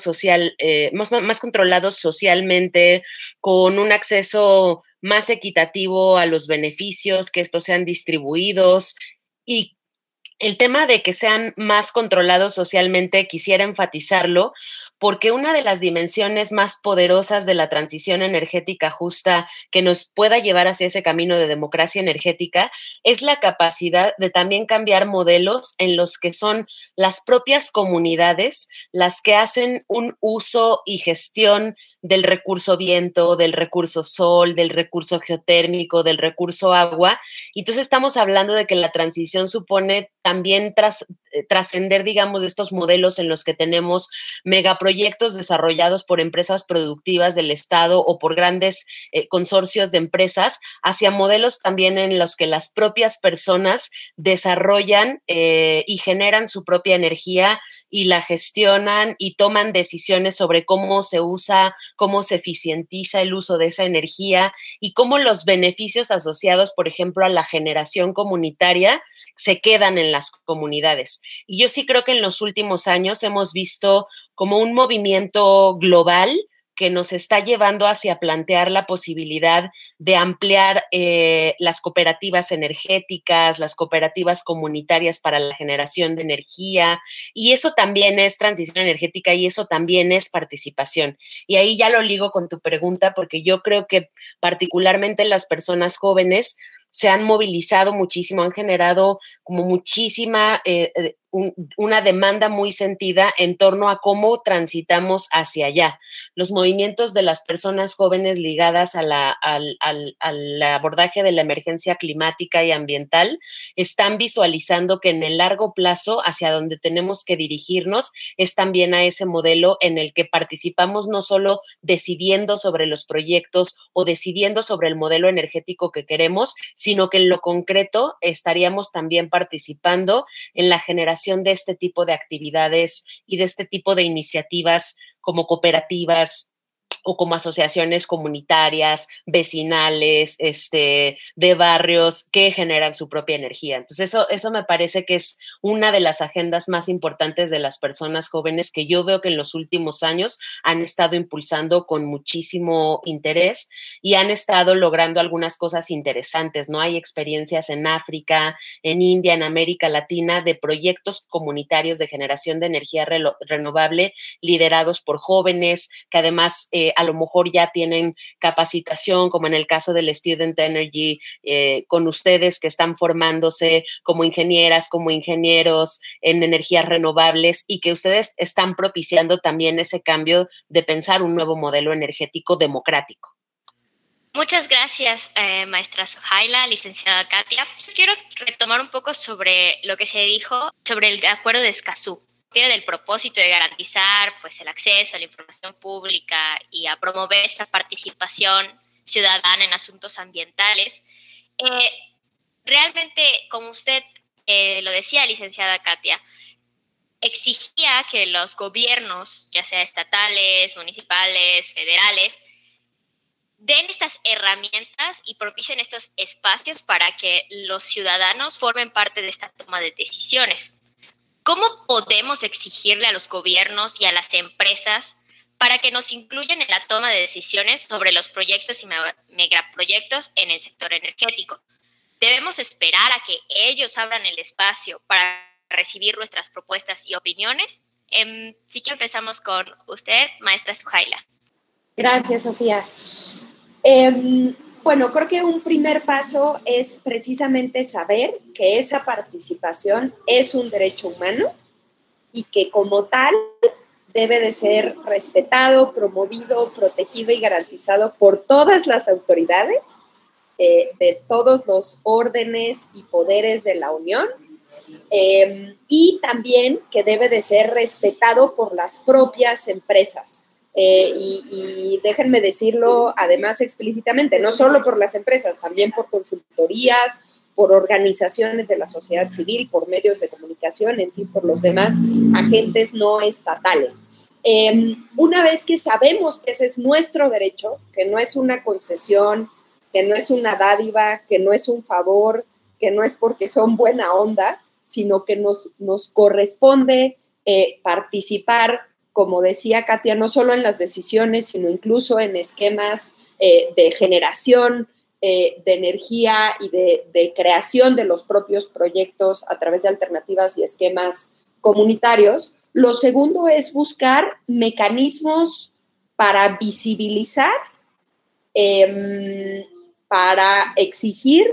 social, eh, más, más controlados socialmente, con un acceso más equitativo a los beneficios, que estos sean distribuidos. Y el tema de que sean más controlados socialmente, quisiera enfatizarlo, porque una de las dimensiones más poderosas de la transición energética justa que nos pueda llevar hacia ese camino de democracia energética es la capacidad de también cambiar modelos en los que son las propias comunidades las que hacen un uso y gestión del recurso viento, del recurso sol, del recurso geotérmico, del recurso agua. Y entonces estamos hablando de que la transición supone también eh, trascender, digamos, de estos modelos en los que tenemos megaproyectos desarrollados por empresas productivas del Estado o por grandes eh, consorcios de empresas, hacia modelos también en los que las propias personas desarrollan eh, y generan su propia energía y la gestionan y toman decisiones sobre cómo se usa, cómo se eficientiza el uso de esa energía y cómo los beneficios asociados, por ejemplo, a la generación comunitaria se quedan en las comunidades. Y yo sí creo que en los últimos años hemos visto como un movimiento global que nos está llevando hacia plantear la posibilidad de ampliar eh, las cooperativas energéticas, las cooperativas comunitarias para la generación de energía. Y eso también es transición energética y eso también es participación. Y ahí ya lo ligo con tu pregunta porque yo creo que particularmente las personas jóvenes se han movilizado muchísimo, han generado como muchísima eh, una demanda muy sentida en torno a cómo transitamos hacia allá. Los movimientos de las personas jóvenes ligadas al, abordaje de la emergencia climática y ambiental están visualizando que en el largo plazo hacia donde tenemos que dirigirnos es también a ese modelo en el que participamos no solo decidiendo sobre los proyectos o decidiendo sobre el modelo energético que queremos, sino que en lo concreto estaríamos también participando en la generación de este tipo de actividades y de este tipo de iniciativas como cooperativas, o como asociaciones comunitarias, vecinales, este, de barrios que generan su propia energía. Entonces, eso, eso me parece que es una de las agendas más importantes de las personas jóvenes que yo veo que en los últimos años han estado impulsando con muchísimo interés y han estado logrando algunas cosas interesantes, ¿no? Hay experiencias en África, en India, en América Latina de proyectos comunitarios de generación de energía renovable liderados por jóvenes que además eh, a lo mejor ya tienen capacitación, como en el caso del Student Energy, eh, con ustedes que están formándose como ingenieras, como ingenieros en energías renovables y que ustedes están propiciando también ese cambio de pensar un nuevo modelo energético democrático. Muchas gracias, eh, maestra Sohaila, licenciada Katia. Quiero retomar un poco sobre lo que se dijo sobre el acuerdo de Escazú tiene el propósito de garantizar pues, el acceso a la información pública y a promover esta participación ciudadana en asuntos ambientales. Eh, realmente, como usted eh, lo decía, licenciada Katia, exigía que los gobiernos, ya sea estatales, municipales, federales, den estas herramientas y propicien estos espacios para que los ciudadanos formen parte de esta toma de decisiones. ¿Cómo podemos exigirle a los gobiernos y a las empresas para que nos incluyan en la toma de decisiones sobre los proyectos y megaproyectos en el sector energético? Debemos esperar a que ellos abran el espacio para recibir nuestras propuestas y opiniones. Eh, sí que empezamos con usted, maestra Sujaila. Gracias, Sofía. Em, bueno, creo que un primer paso es precisamente saber que esa participación es un derecho humano y que como tal debe de ser respetado, promovido, protegido y garantizado por todas las autoridades eh, de todos los órdenes y poderes de la Unión em, y también que debe de ser respetado por las propias empresas. Eh, y, déjenme decirlo además explícitamente, no solo por las empresas, también por consultorías, por organizaciones de la sociedad civil, por medios de comunicación, en fin, por los demás agentes no estatales. Em, una vez que sabemos que ese es nuestro derecho, que no es una concesión, que no es una dádiva, que no es un favor, que no es porque son buena onda, sino que nos, nos corresponde eh, participar como decía Katia, no solo en las decisiones, sino incluso en esquemas eh, de generación eh, de energía y de, creación de los propios proyectos a través de alternativas y esquemas comunitarios. Lo segundo es buscar mecanismos para visibilizar, em, para exigir,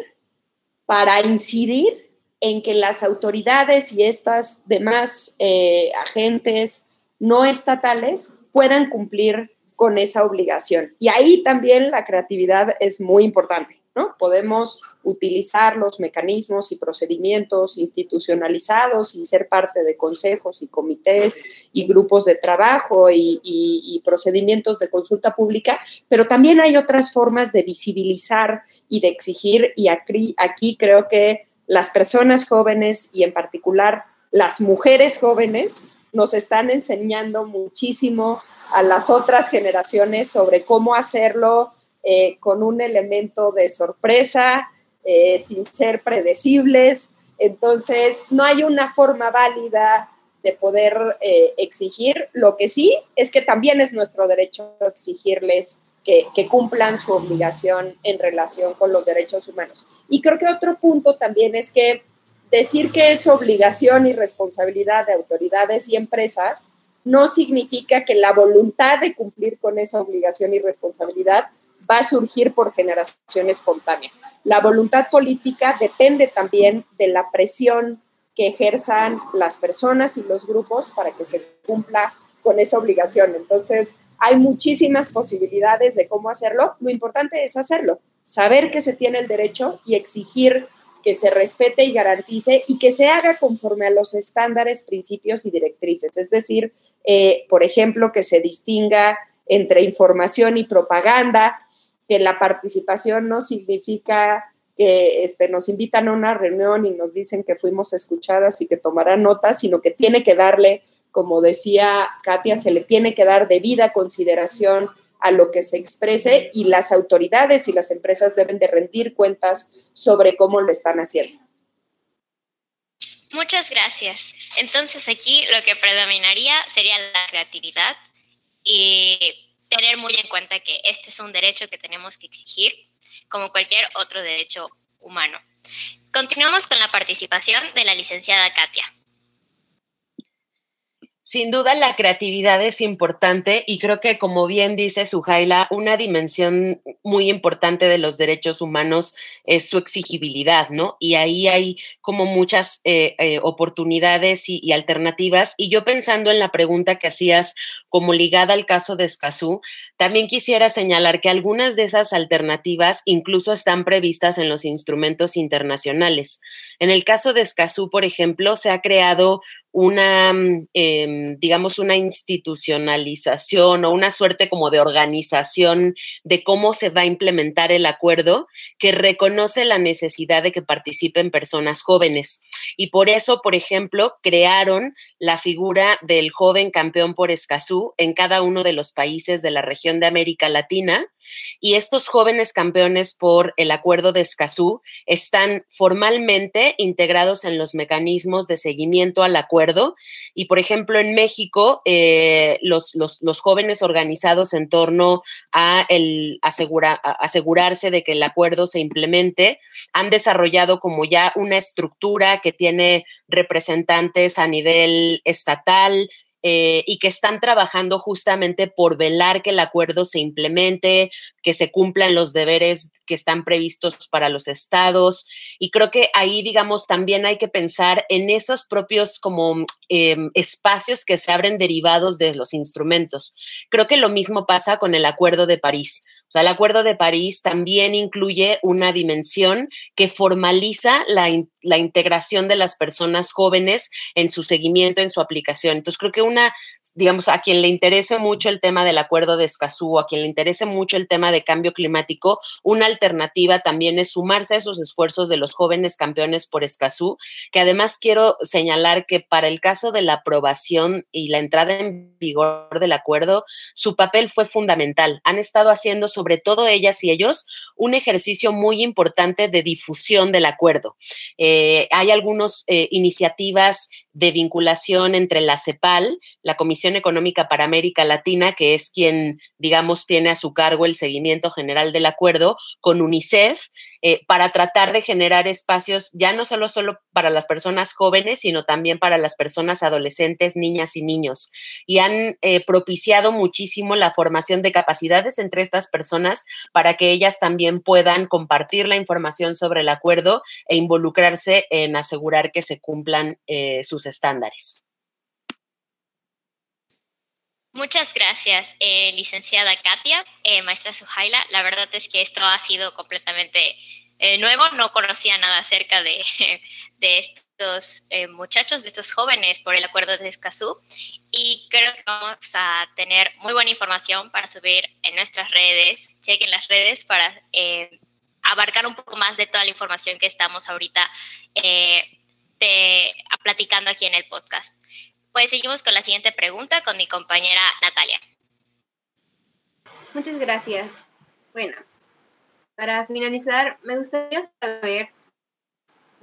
para incidir en que las autoridades y estas demás eh, agentes no estatales puedan cumplir con esa obligación. Y ahí también la creatividad es muy importante, ¿no? Podemos utilizar los mecanismos y procedimientos institucionalizados y ser parte de consejos y comités y grupos de trabajo y, procedimientos de consulta pública, pero también hay otras formas de visibilizar y de exigir y aquí, creo que las personas jóvenes y en particular las mujeres jóvenes nos están enseñando muchísimo a las otras generaciones sobre cómo hacerlo eh, con un elemento de sorpresa, eh, sin ser predecibles. Entonces, no hay una forma válida de poder eh, exigir. Lo que sí es que también es nuestro derecho exigirles que, que, cumplan su obligación en relación con los derechos humanos. Y creo que otro punto también es que decir que es obligación y responsabilidad de autoridades y empresas no significa que la voluntad de cumplir con esa obligación y responsabilidad va a surgir por generación espontánea. La voluntad política depende también de la presión que ejerzan las personas y los grupos para que se cumpla con esa obligación. Entonces, hay muchísimas posibilidades de cómo hacerlo. Lo importante es hacerlo, saber que se tiene el derecho y exigir que se respete y garantice y que se haga conforme a los estándares, principios y directrices. Es decir, eh, por ejemplo, que se distinga entre información y propaganda, que la participación no significa que este, nos invitan a una reunión y nos dicen que fuimos escuchadas y que tomarán notas, sino que tiene que darle, como decía Katia, se le tiene que dar debida consideración a lo que se exprese y las autoridades y las empresas deben de rendir cuentas sobre cómo lo están haciendo. Muchas gracias. Entonces aquí lo que predominaría sería la creatividad y tener muy en cuenta que este es un derecho que tenemos que exigir como cualquier otro derecho humano. Continuamos con la participación de la licenciada Katia. Sin duda la creatividad es importante y creo que como bien dice Sujaila, una dimensión muy importante de los derechos humanos es su exigibilidad, ¿no? Y ahí hay como muchas eh, eh, oportunidades y, y, alternativas. Y yo pensando en la pregunta que hacías como ligada al caso de Escazú, también quisiera señalar que algunas de esas alternativas incluso están previstas en los instrumentos internacionales. En el caso de Escazú, por ejemplo, se ha creado una, mm, em, digamos, una institucionalización o una suerte como de organización de cómo se va a implementar el acuerdo que reconoce la necesidad de que participen personas jóvenes. Y por eso, por ejemplo, crearon la figura del joven campeón por Escazú en cada uno de los países de la región de América Latina y estos jóvenes campeones por el acuerdo de Escazú están formalmente integrados en los mecanismos de seguimiento al acuerdo y, por ejemplo, en México, eh, los, los, jóvenes organizados en torno a el asegurarse de que el acuerdo se implemente han desarrollado como ya una estructura que tiene representantes a nivel estatal, eh, y que están trabajando justamente por velar que el acuerdo se implemente, que se cumplan los deberes que están previstos para los estados. Y creo que ahí, digamos, también hay que pensar en esos propios como em, espacios que se abren derivados de los instrumentos. Creo que lo mismo pasa con el Acuerdo de París. O sea, el Acuerdo de París también incluye una dimensión que formaliza la, la, integración de las personas jóvenes en su seguimiento, en su aplicación. Entonces, creo que una, digamos, a quien le interese mucho el tema del Acuerdo de Escazú, a quien le interese mucho el tema de cambio climático, una alternativa también es sumarse a esos esfuerzos de los jóvenes campeones por Escazú, que además quiero señalar que para el caso de la aprobación y la entrada en vigor del acuerdo, su papel fue fundamental. Han estado haciendo sobre todo ellas y ellos, un ejercicio muy importante de difusión del acuerdo. Hay algunas eh, iniciativas de vinculación entre la CEPAL, la Comisión Económica para América Latina, que es quien, digamos, tiene a su cargo el seguimiento general del acuerdo, con UNICEF, eh, para tratar de generar espacios ya no solo, solo para las personas jóvenes, sino también para las personas adolescentes, niñas y niños. Y han eh, propiciado muchísimo la formación de capacidades entre estas personas para que ellas también puedan compartir la información sobre el acuerdo e involucrarse en asegurar que se cumplan eh, sus estándares. Muchas gracias, eh, licenciada Katia, eh, maestra Sujaila. La verdad es que esto ha sido completamente eh, nuevo. No conocía nada acerca de, de estos muchachos, de estos jóvenes por el acuerdo de Escazú. Y creo que vamos a tener muy buena información para subir en nuestras redes. Chequen las redes para abarcar un poco más de toda la información que estamos ahorita platicando aquí en el podcast. Pues seguimos con la siguiente pregunta con mi compañera Natalia. Muchas gracias. Bueno, para finalizar, me gustaría saber,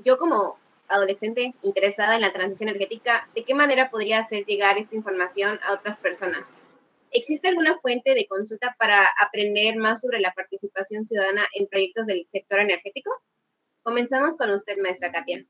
yo como adolescente interesada en la transición energética, ¿de qué manera podría hacer llegar esta información a otras personas? ¿Existe alguna fuente de consulta para aprender más sobre la participación ciudadana en proyectos del sector energético? Comenzamos con usted, maestra Katia.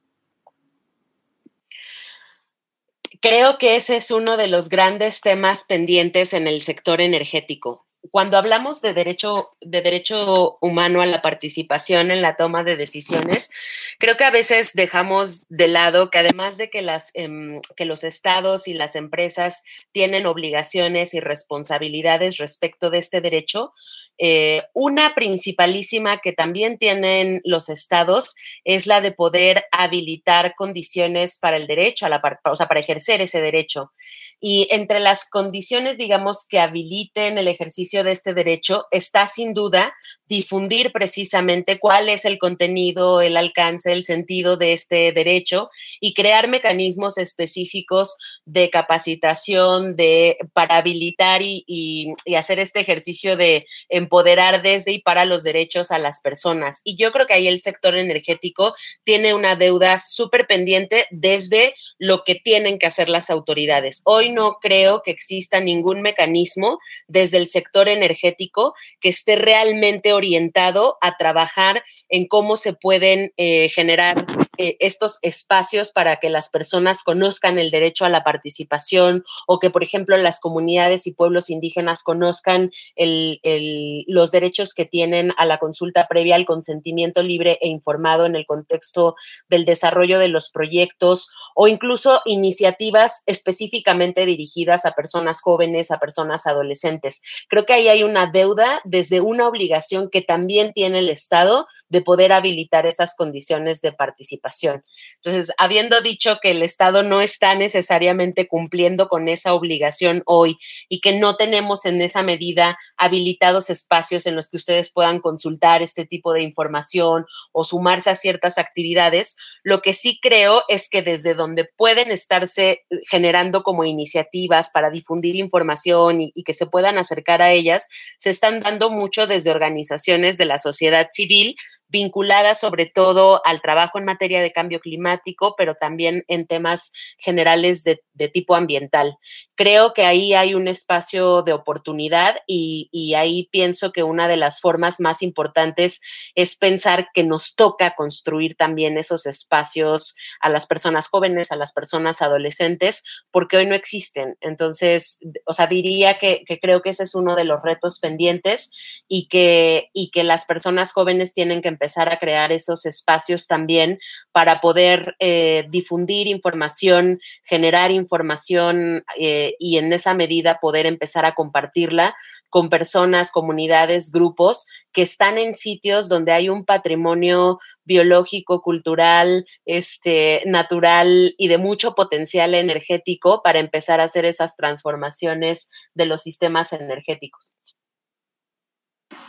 Creo que ese es uno de los grandes temas pendientes en el sector energético. Cuando hablamos de derecho, de derecho humano a la participación en la toma de decisiones, creo que a veces dejamos de lado que además de que, las, em, que los estados y las empresas tienen obligaciones y responsabilidades respecto de este derecho, eh, una principalísima que también tienen los estados es la de poder habilitar condiciones para el derecho, a la, o sea, para ejercer ese derecho. Y entre las condiciones, digamos, que habiliten el ejercicio de este derecho está sin duda difundir precisamente cuál es el contenido, el alcance, el sentido de este derecho y crear mecanismos específicos de capacitación de, para habilitar y, y hacer este ejercicio de empoderar desde y para los derechos a las personas. Y yo creo que ahí el sector energético tiene una deuda súper pendiente desde lo que tienen que hacer las autoridades. Hoy no creo que exista ningún mecanismo desde el sector energético que esté realmente orientado a trabajar en cómo se pueden eh, generar eh, estos espacios para que las personas conozcan el derecho a la participación o que, por ejemplo, las comunidades y pueblos indígenas conozcan los derechos que tienen a la consulta previa al consentimiento libre e informado en el contexto del desarrollo de los proyectos o incluso iniciativas específicamente dirigidas a personas jóvenes, a personas adolescentes. Creo que ahí hay una deuda desde una obligación que también tiene el Estado de de poder habilitar esas condiciones de participación. Entonces, habiendo dicho que el Estado no está necesariamente cumpliendo con esa obligación hoy y que no tenemos en esa medida habilitados espacios en los que ustedes puedan consultar este tipo de información o sumarse a ciertas actividades, lo que sí creo es que desde donde pueden estarse generando como iniciativas para difundir información y, y que se puedan acercar a ellas, se están dando mucho desde organizaciones de la sociedad civil vinculadas sobre todo al trabajo en materia de cambio climático, pero también en temas generales de, tipo ambiental. Creo que ahí hay un espacio de oportunidad y, y, ahí pienso que una de las formas más importantes es pensar que nos toca construir también esos espacios a las personas jóvenes, a las personas adolescentes, porque hoy no existen. Entonces, o sea, diría que, que creo que ese es uno de los retos pendientes y que, y que las personas jóvenes tienen que empezar a crear esos espacios también para poder eh, difundir información, generar información eh, y en esa medida poder empezar a compartirla con personas, comunidades, grupos que están en sitios donde hay un patrimonio biológico, cultural, este, natural y de mucho potencial energético para empezar a hacer esas transformaciones de los sistemas energéticos.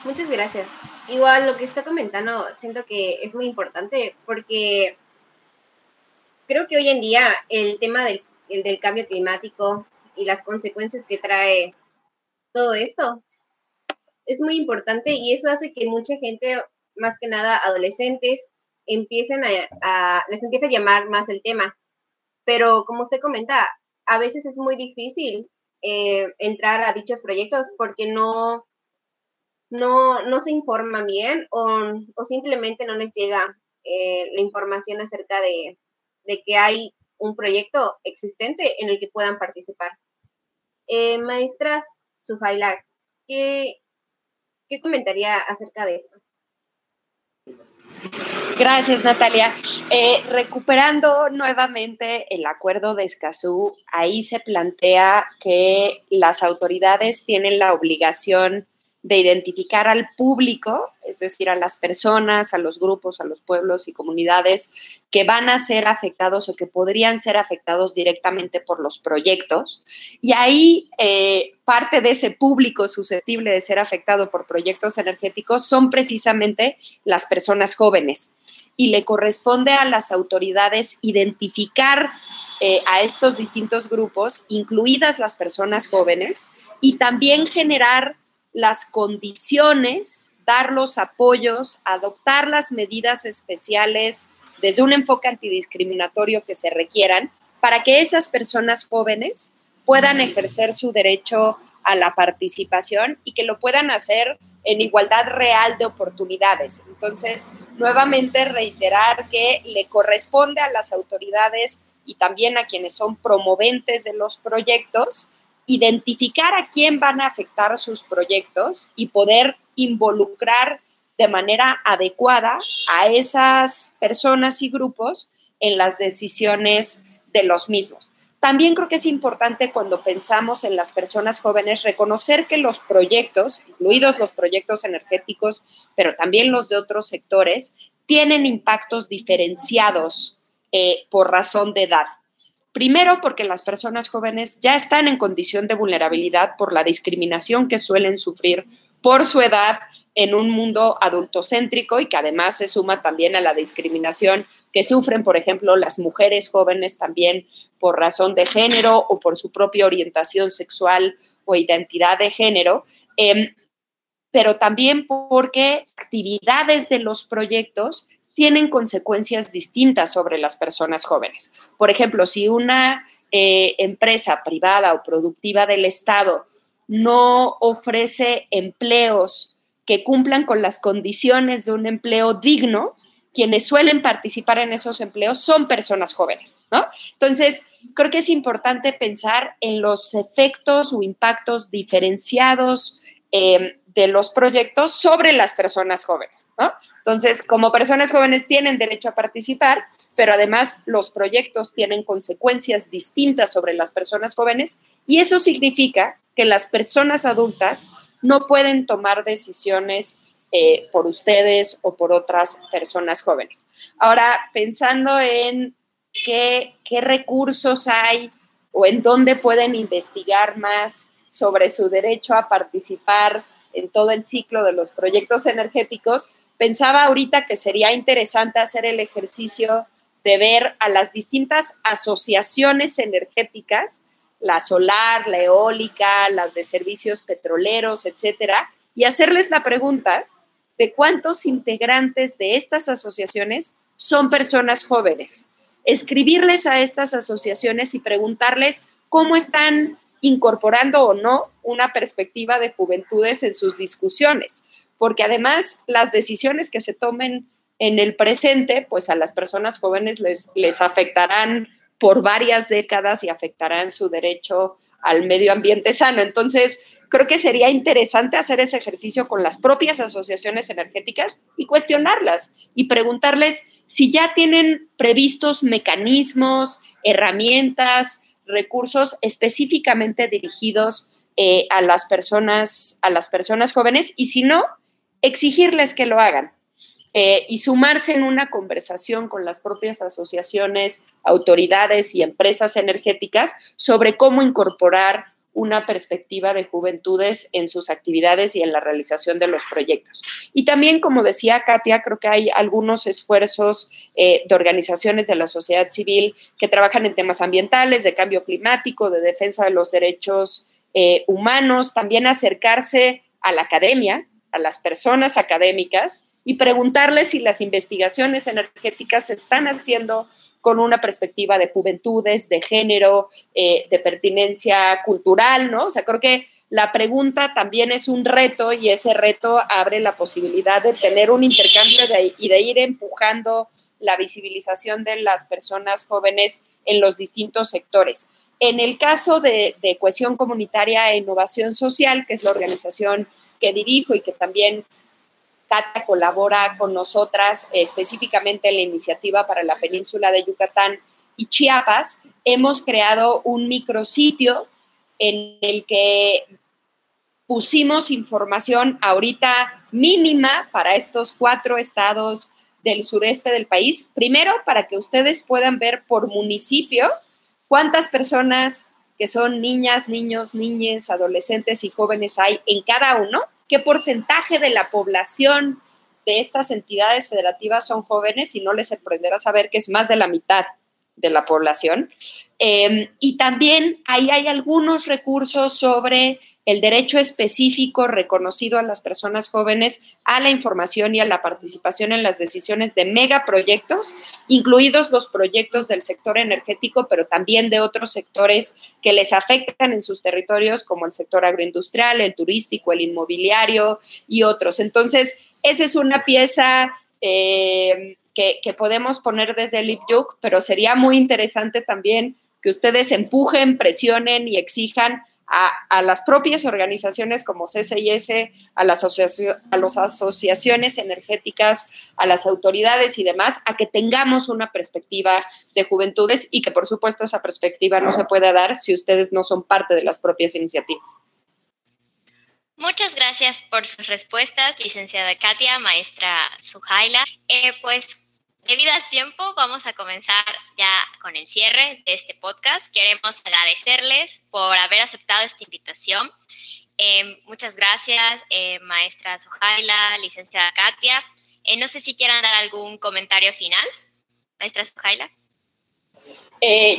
Muchas gracias. Igual lo que está comentando, siento que es muy importante porque creo que hoy en día el tema del, del cambio climático y las consecuencias que trae todo esto es muy importante y eso hace que mucha gente, más que nada adolescentes, empiecen a, les empiece a llamar más el tema. Pero como usted comenta, a veces es muy difícil eh, entrar a dichos proyectos porque no, no, no se informan bien o, simplemente no les llega eh, la información acerca de, que hay un proyecto existente en el que puedan participar. Eh, maestras Sufaila, ¿qué, ¿qué comentaría acerca de esto? Gracias, Natalia. Eh, recuperando nuevamente el acuerdo de Escazú, ahí se plantea que las autoridades tienen la obligación de identificar al público, es decir, a las personas, a los grupos, a los pueblos y comunidades que van a ser afectados o que podrían ser afectados directamente por los proyectos. Y ahí eh, parte de ese público susceptible de ser afectado por proyectos energéticos son precisamente las personas jóvenes. Y le corresponde a las autoridades identificar eh, a estos distintos grupos, incluidas las personas jóvenes, y también generar las condiciones, dar los apoyos, adoptar las medidas especiales desde un enfoque antidiscriminatorio que se requieran para que esas personas jóvenes puedan ejercer su derecho a la participación y que lo puedan hacer en igualdad real de oportunidades. Entonces, nuevamente reiterar que le corresponde a las autoridades y también a quienes son promoventes de los proyectos identificar a quién van a afectar sus proyectos y poder involucrar de manera adecuada a esas personas y grupos en las decisiones de los mismos. También creo que es importante cuando pensamos en las personas jóvenes reconocer que los proyectos, incluidos los proyectos energéticos, pero también los de otros sectores, tienen impactos diferenciados eh, por razón de edad. Primero, porque las personas jóvenes ya están en condición de vulnerabilidad por la discriminación que suelen sufrir por su edad en un mundo adultocéntrico y que además se suma también a la discriminación que sufren, por ejemplo, las mujeres jóvenes también por razón de género o por su propia orientación sexual o identidad de género, em, pero también porque actividades de los proyectos tienen consecuencias distintas sobre las personas jóvenes. Por ejemplo, si una eh, empresa privada o productiva del Estado no ofrece empleos que cumplan con las condiciones de un empleo digno, quienes suelen participar en esos empleos son personas jóvenes, ¿no? Entonces, creo que es importante pensar en los efectos o impactos diferenciados eh, de los proyectos sobre las personas jóvenes, ¿no? Entonces, como personas jóvenes tienen derecho a participar, pero además los proyectos tienen consecuencias distintas sobre las personas jóvenes y eso significa que las personas adultas no pueden tomar decisiones eh, por ustedes o por otras personas jóvenes. Ahora, pensando en qué, qué recursos hay o en dónde pueden investigar más sobre su derecho a participar en todo el ciclo de los proyectos energéticos, pensaba ahorita que sería interesante hacer el ejercicio de ver a las distintas asociaciones energéticas, la solar, la eólica, las de servicios petroleros, etcétera, y hacerles la pregunta de cuántos integrantes de estas asociaciones son personas jóvenes. Escribirles a estas asociaciones y preguntarles cómo están incorporando o no una perspectiva de juventudes en sus discusiones, porque además las decisiones que se tomen en el presente, pues a las personas jóvenes les, les afectarán por varias décadas y afectarán su derecho al medio ambiente sano. Entonces, creo que sería interesante hacer ese ejercicio con las propias asociaciones energéticas y cuestionarlas y preguntarles si ya tienen previstos mecanismos, herramientas, recursos específicamente dirigidos eh, a, las personas, a las personas jóvenes y si no, exigirles que lo hagan. Eh, y sumarse en una conversación con las propias asociaciones, autoridades y empresas energéticas sobre cómo incorporar una perspectiva de juventudes en sus actividades y en la realización de los proyectos. Y también, como decía Katia, creo que hay algunos esfuerzos eh, de organizaciones de la sociedad civil que trabajan en temas ambientales, de cambio climático, de defensa de los derechos eh, humanos, también acercarse a la academia, a las personas académicas y preguntarles si las investigaciones energéticas se están haciendo con una perspectiva de juventudes, de género, eh, de pertinencia cultural, ¿no? O sea, creo que la pregunta también es un reto y ese reto abre la posibilidad de tener un intercambio y de ir empujando la visibilización de las personas jóvenes en los distintos sectores. En el caso de, de Cohesión Comunitaria e Innovación Social, que es la organización que dirijo y que también Cata colabora con nosotras específicamente en la iniciativa para la península de Yucatán y Chiapas. Hemos creado un micrositio en el que pusimos información ahorita mínima para estos cuatro estados del sureste del país. Primero, para que ustedes puedan ver por municipio cuántas personas que son niñas, niños, niñas, adolescentes y jóvenes hay en cada uno qué porcentaje de la población de estas entidades federativas son jóvenes y no les sorprenderá saber que es más de la mitad de la población. Em, y también ahí hay algunos recursos sobre el derecho específico reconocido a las personas jóvenes a la información y a la participación en las decisiones de megaproyectos, incluidos los proyectos del sector energético, pero también de otros sectores que les afectan en sus territorios, como el sector agroindustrial, el turístico, el inmobiliario y otros. Entonces, esa es una pieza eh, que, podemos poner desde el IPYUC, pero sería muy interesante también que ustedes empujen, presionen y exijan a, las propias organizaciones como CCIS, a las, a las asociaciones energéticas, a las autoridades y demás, a que tengamos una perspectiva de juventudes y que por supuesto esa perspectiva no se puede dar si ustedes no son parte de las propias iniciativas. Muchas gracias por sus respuestas, licenciada Katia, maestra Sujaila. Eh, pues Debido al tiempo, vamos a comenzar ya con el cierre de este podcast. Queremos agradecerles por haber aceptado esta invitación. Eh, muchas gracias, eh, maestra Sujaila, licenciada Katia. Eh, no sé si quieran dar algún comentario final, maestra Sujaila.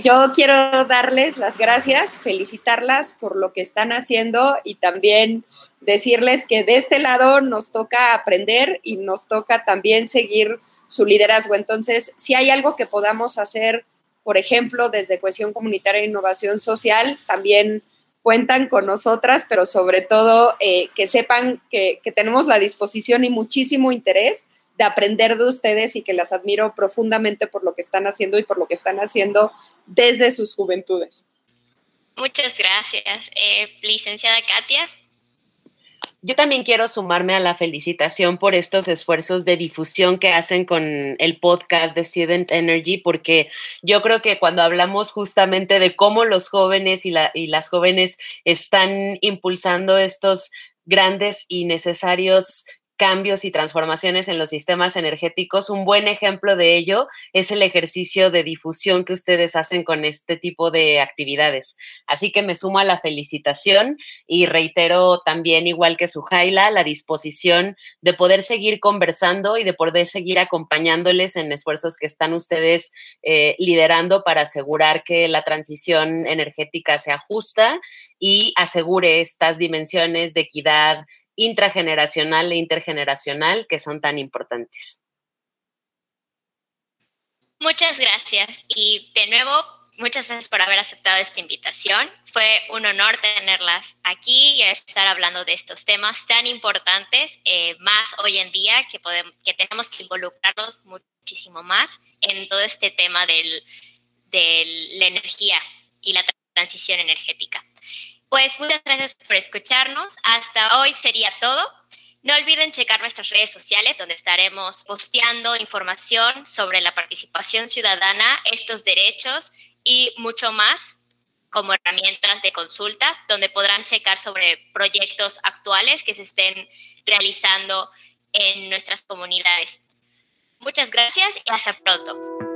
yo quiero darles las gracias, felicitarlas por lo que están haciendo y también decirles que de este lado nos toca aprender y nos toca también seguir su liderazgo. Entonces, si hay algo que podamos hacer, por ejemplo, desde Cohesión Comunitaria e Innovación Social, también cuentan con nosotras, pero sobre todo eh, que sepan que, que tenemos la disposición y muchísimo interés de aprender de ustedes y que las admiro profundamente por lo que están haciendo y por lo que están haciendo desde sus juventudes. Muchas gracias, eh, licenciada Katia. Yo también quiero sumarme a la felicitación por estos esfuerzos de difusión que hacen con el podcast de Student Energy, porque yo creo que cuando hablamos justamente de cómo los jóvenes y, y las jóvenes están impulsando estos grandes y necesarios cambios y transformaciones en los sistemas energéticos. Un buen ejemplo de ello es el ejercicio de difusión que ustedes hacen con este tipo de actividades. Así que me sumo a la felicitación y reitero también, igual que Sujaila, la disposición de poder seguir conversando y de poder seguir acompañándoles en esfuerzos que están ustedes eh, liderando para asegurar que la transición energética sea justa y asegure estas dimensiones de equidad, intrageneracional e intergeneracional que son tan importantes. Muchas gracias y de nuevo, muchas gracias por haber aceptado esta invitación. Fue un honor tenerlas aquí y estar hablando de estos temas tan importantes, eh, más hoy en día que, podemos, que tenemos que involucrarnos muchísimo más en todo este tema de la energía y la transición energética. Pues muchas gracias por escucharnos. Hasta hoy sería todo. No olviden checar nuestras redes sociales donde estaremos posteando información sobre la participación ciudadana, estos derechos y mucho más como herramientas de consulta, donde podrán checar sobre proyectos actuales que se estén realizando en nuestras comunidades. Muchas gracias y hasta pronto.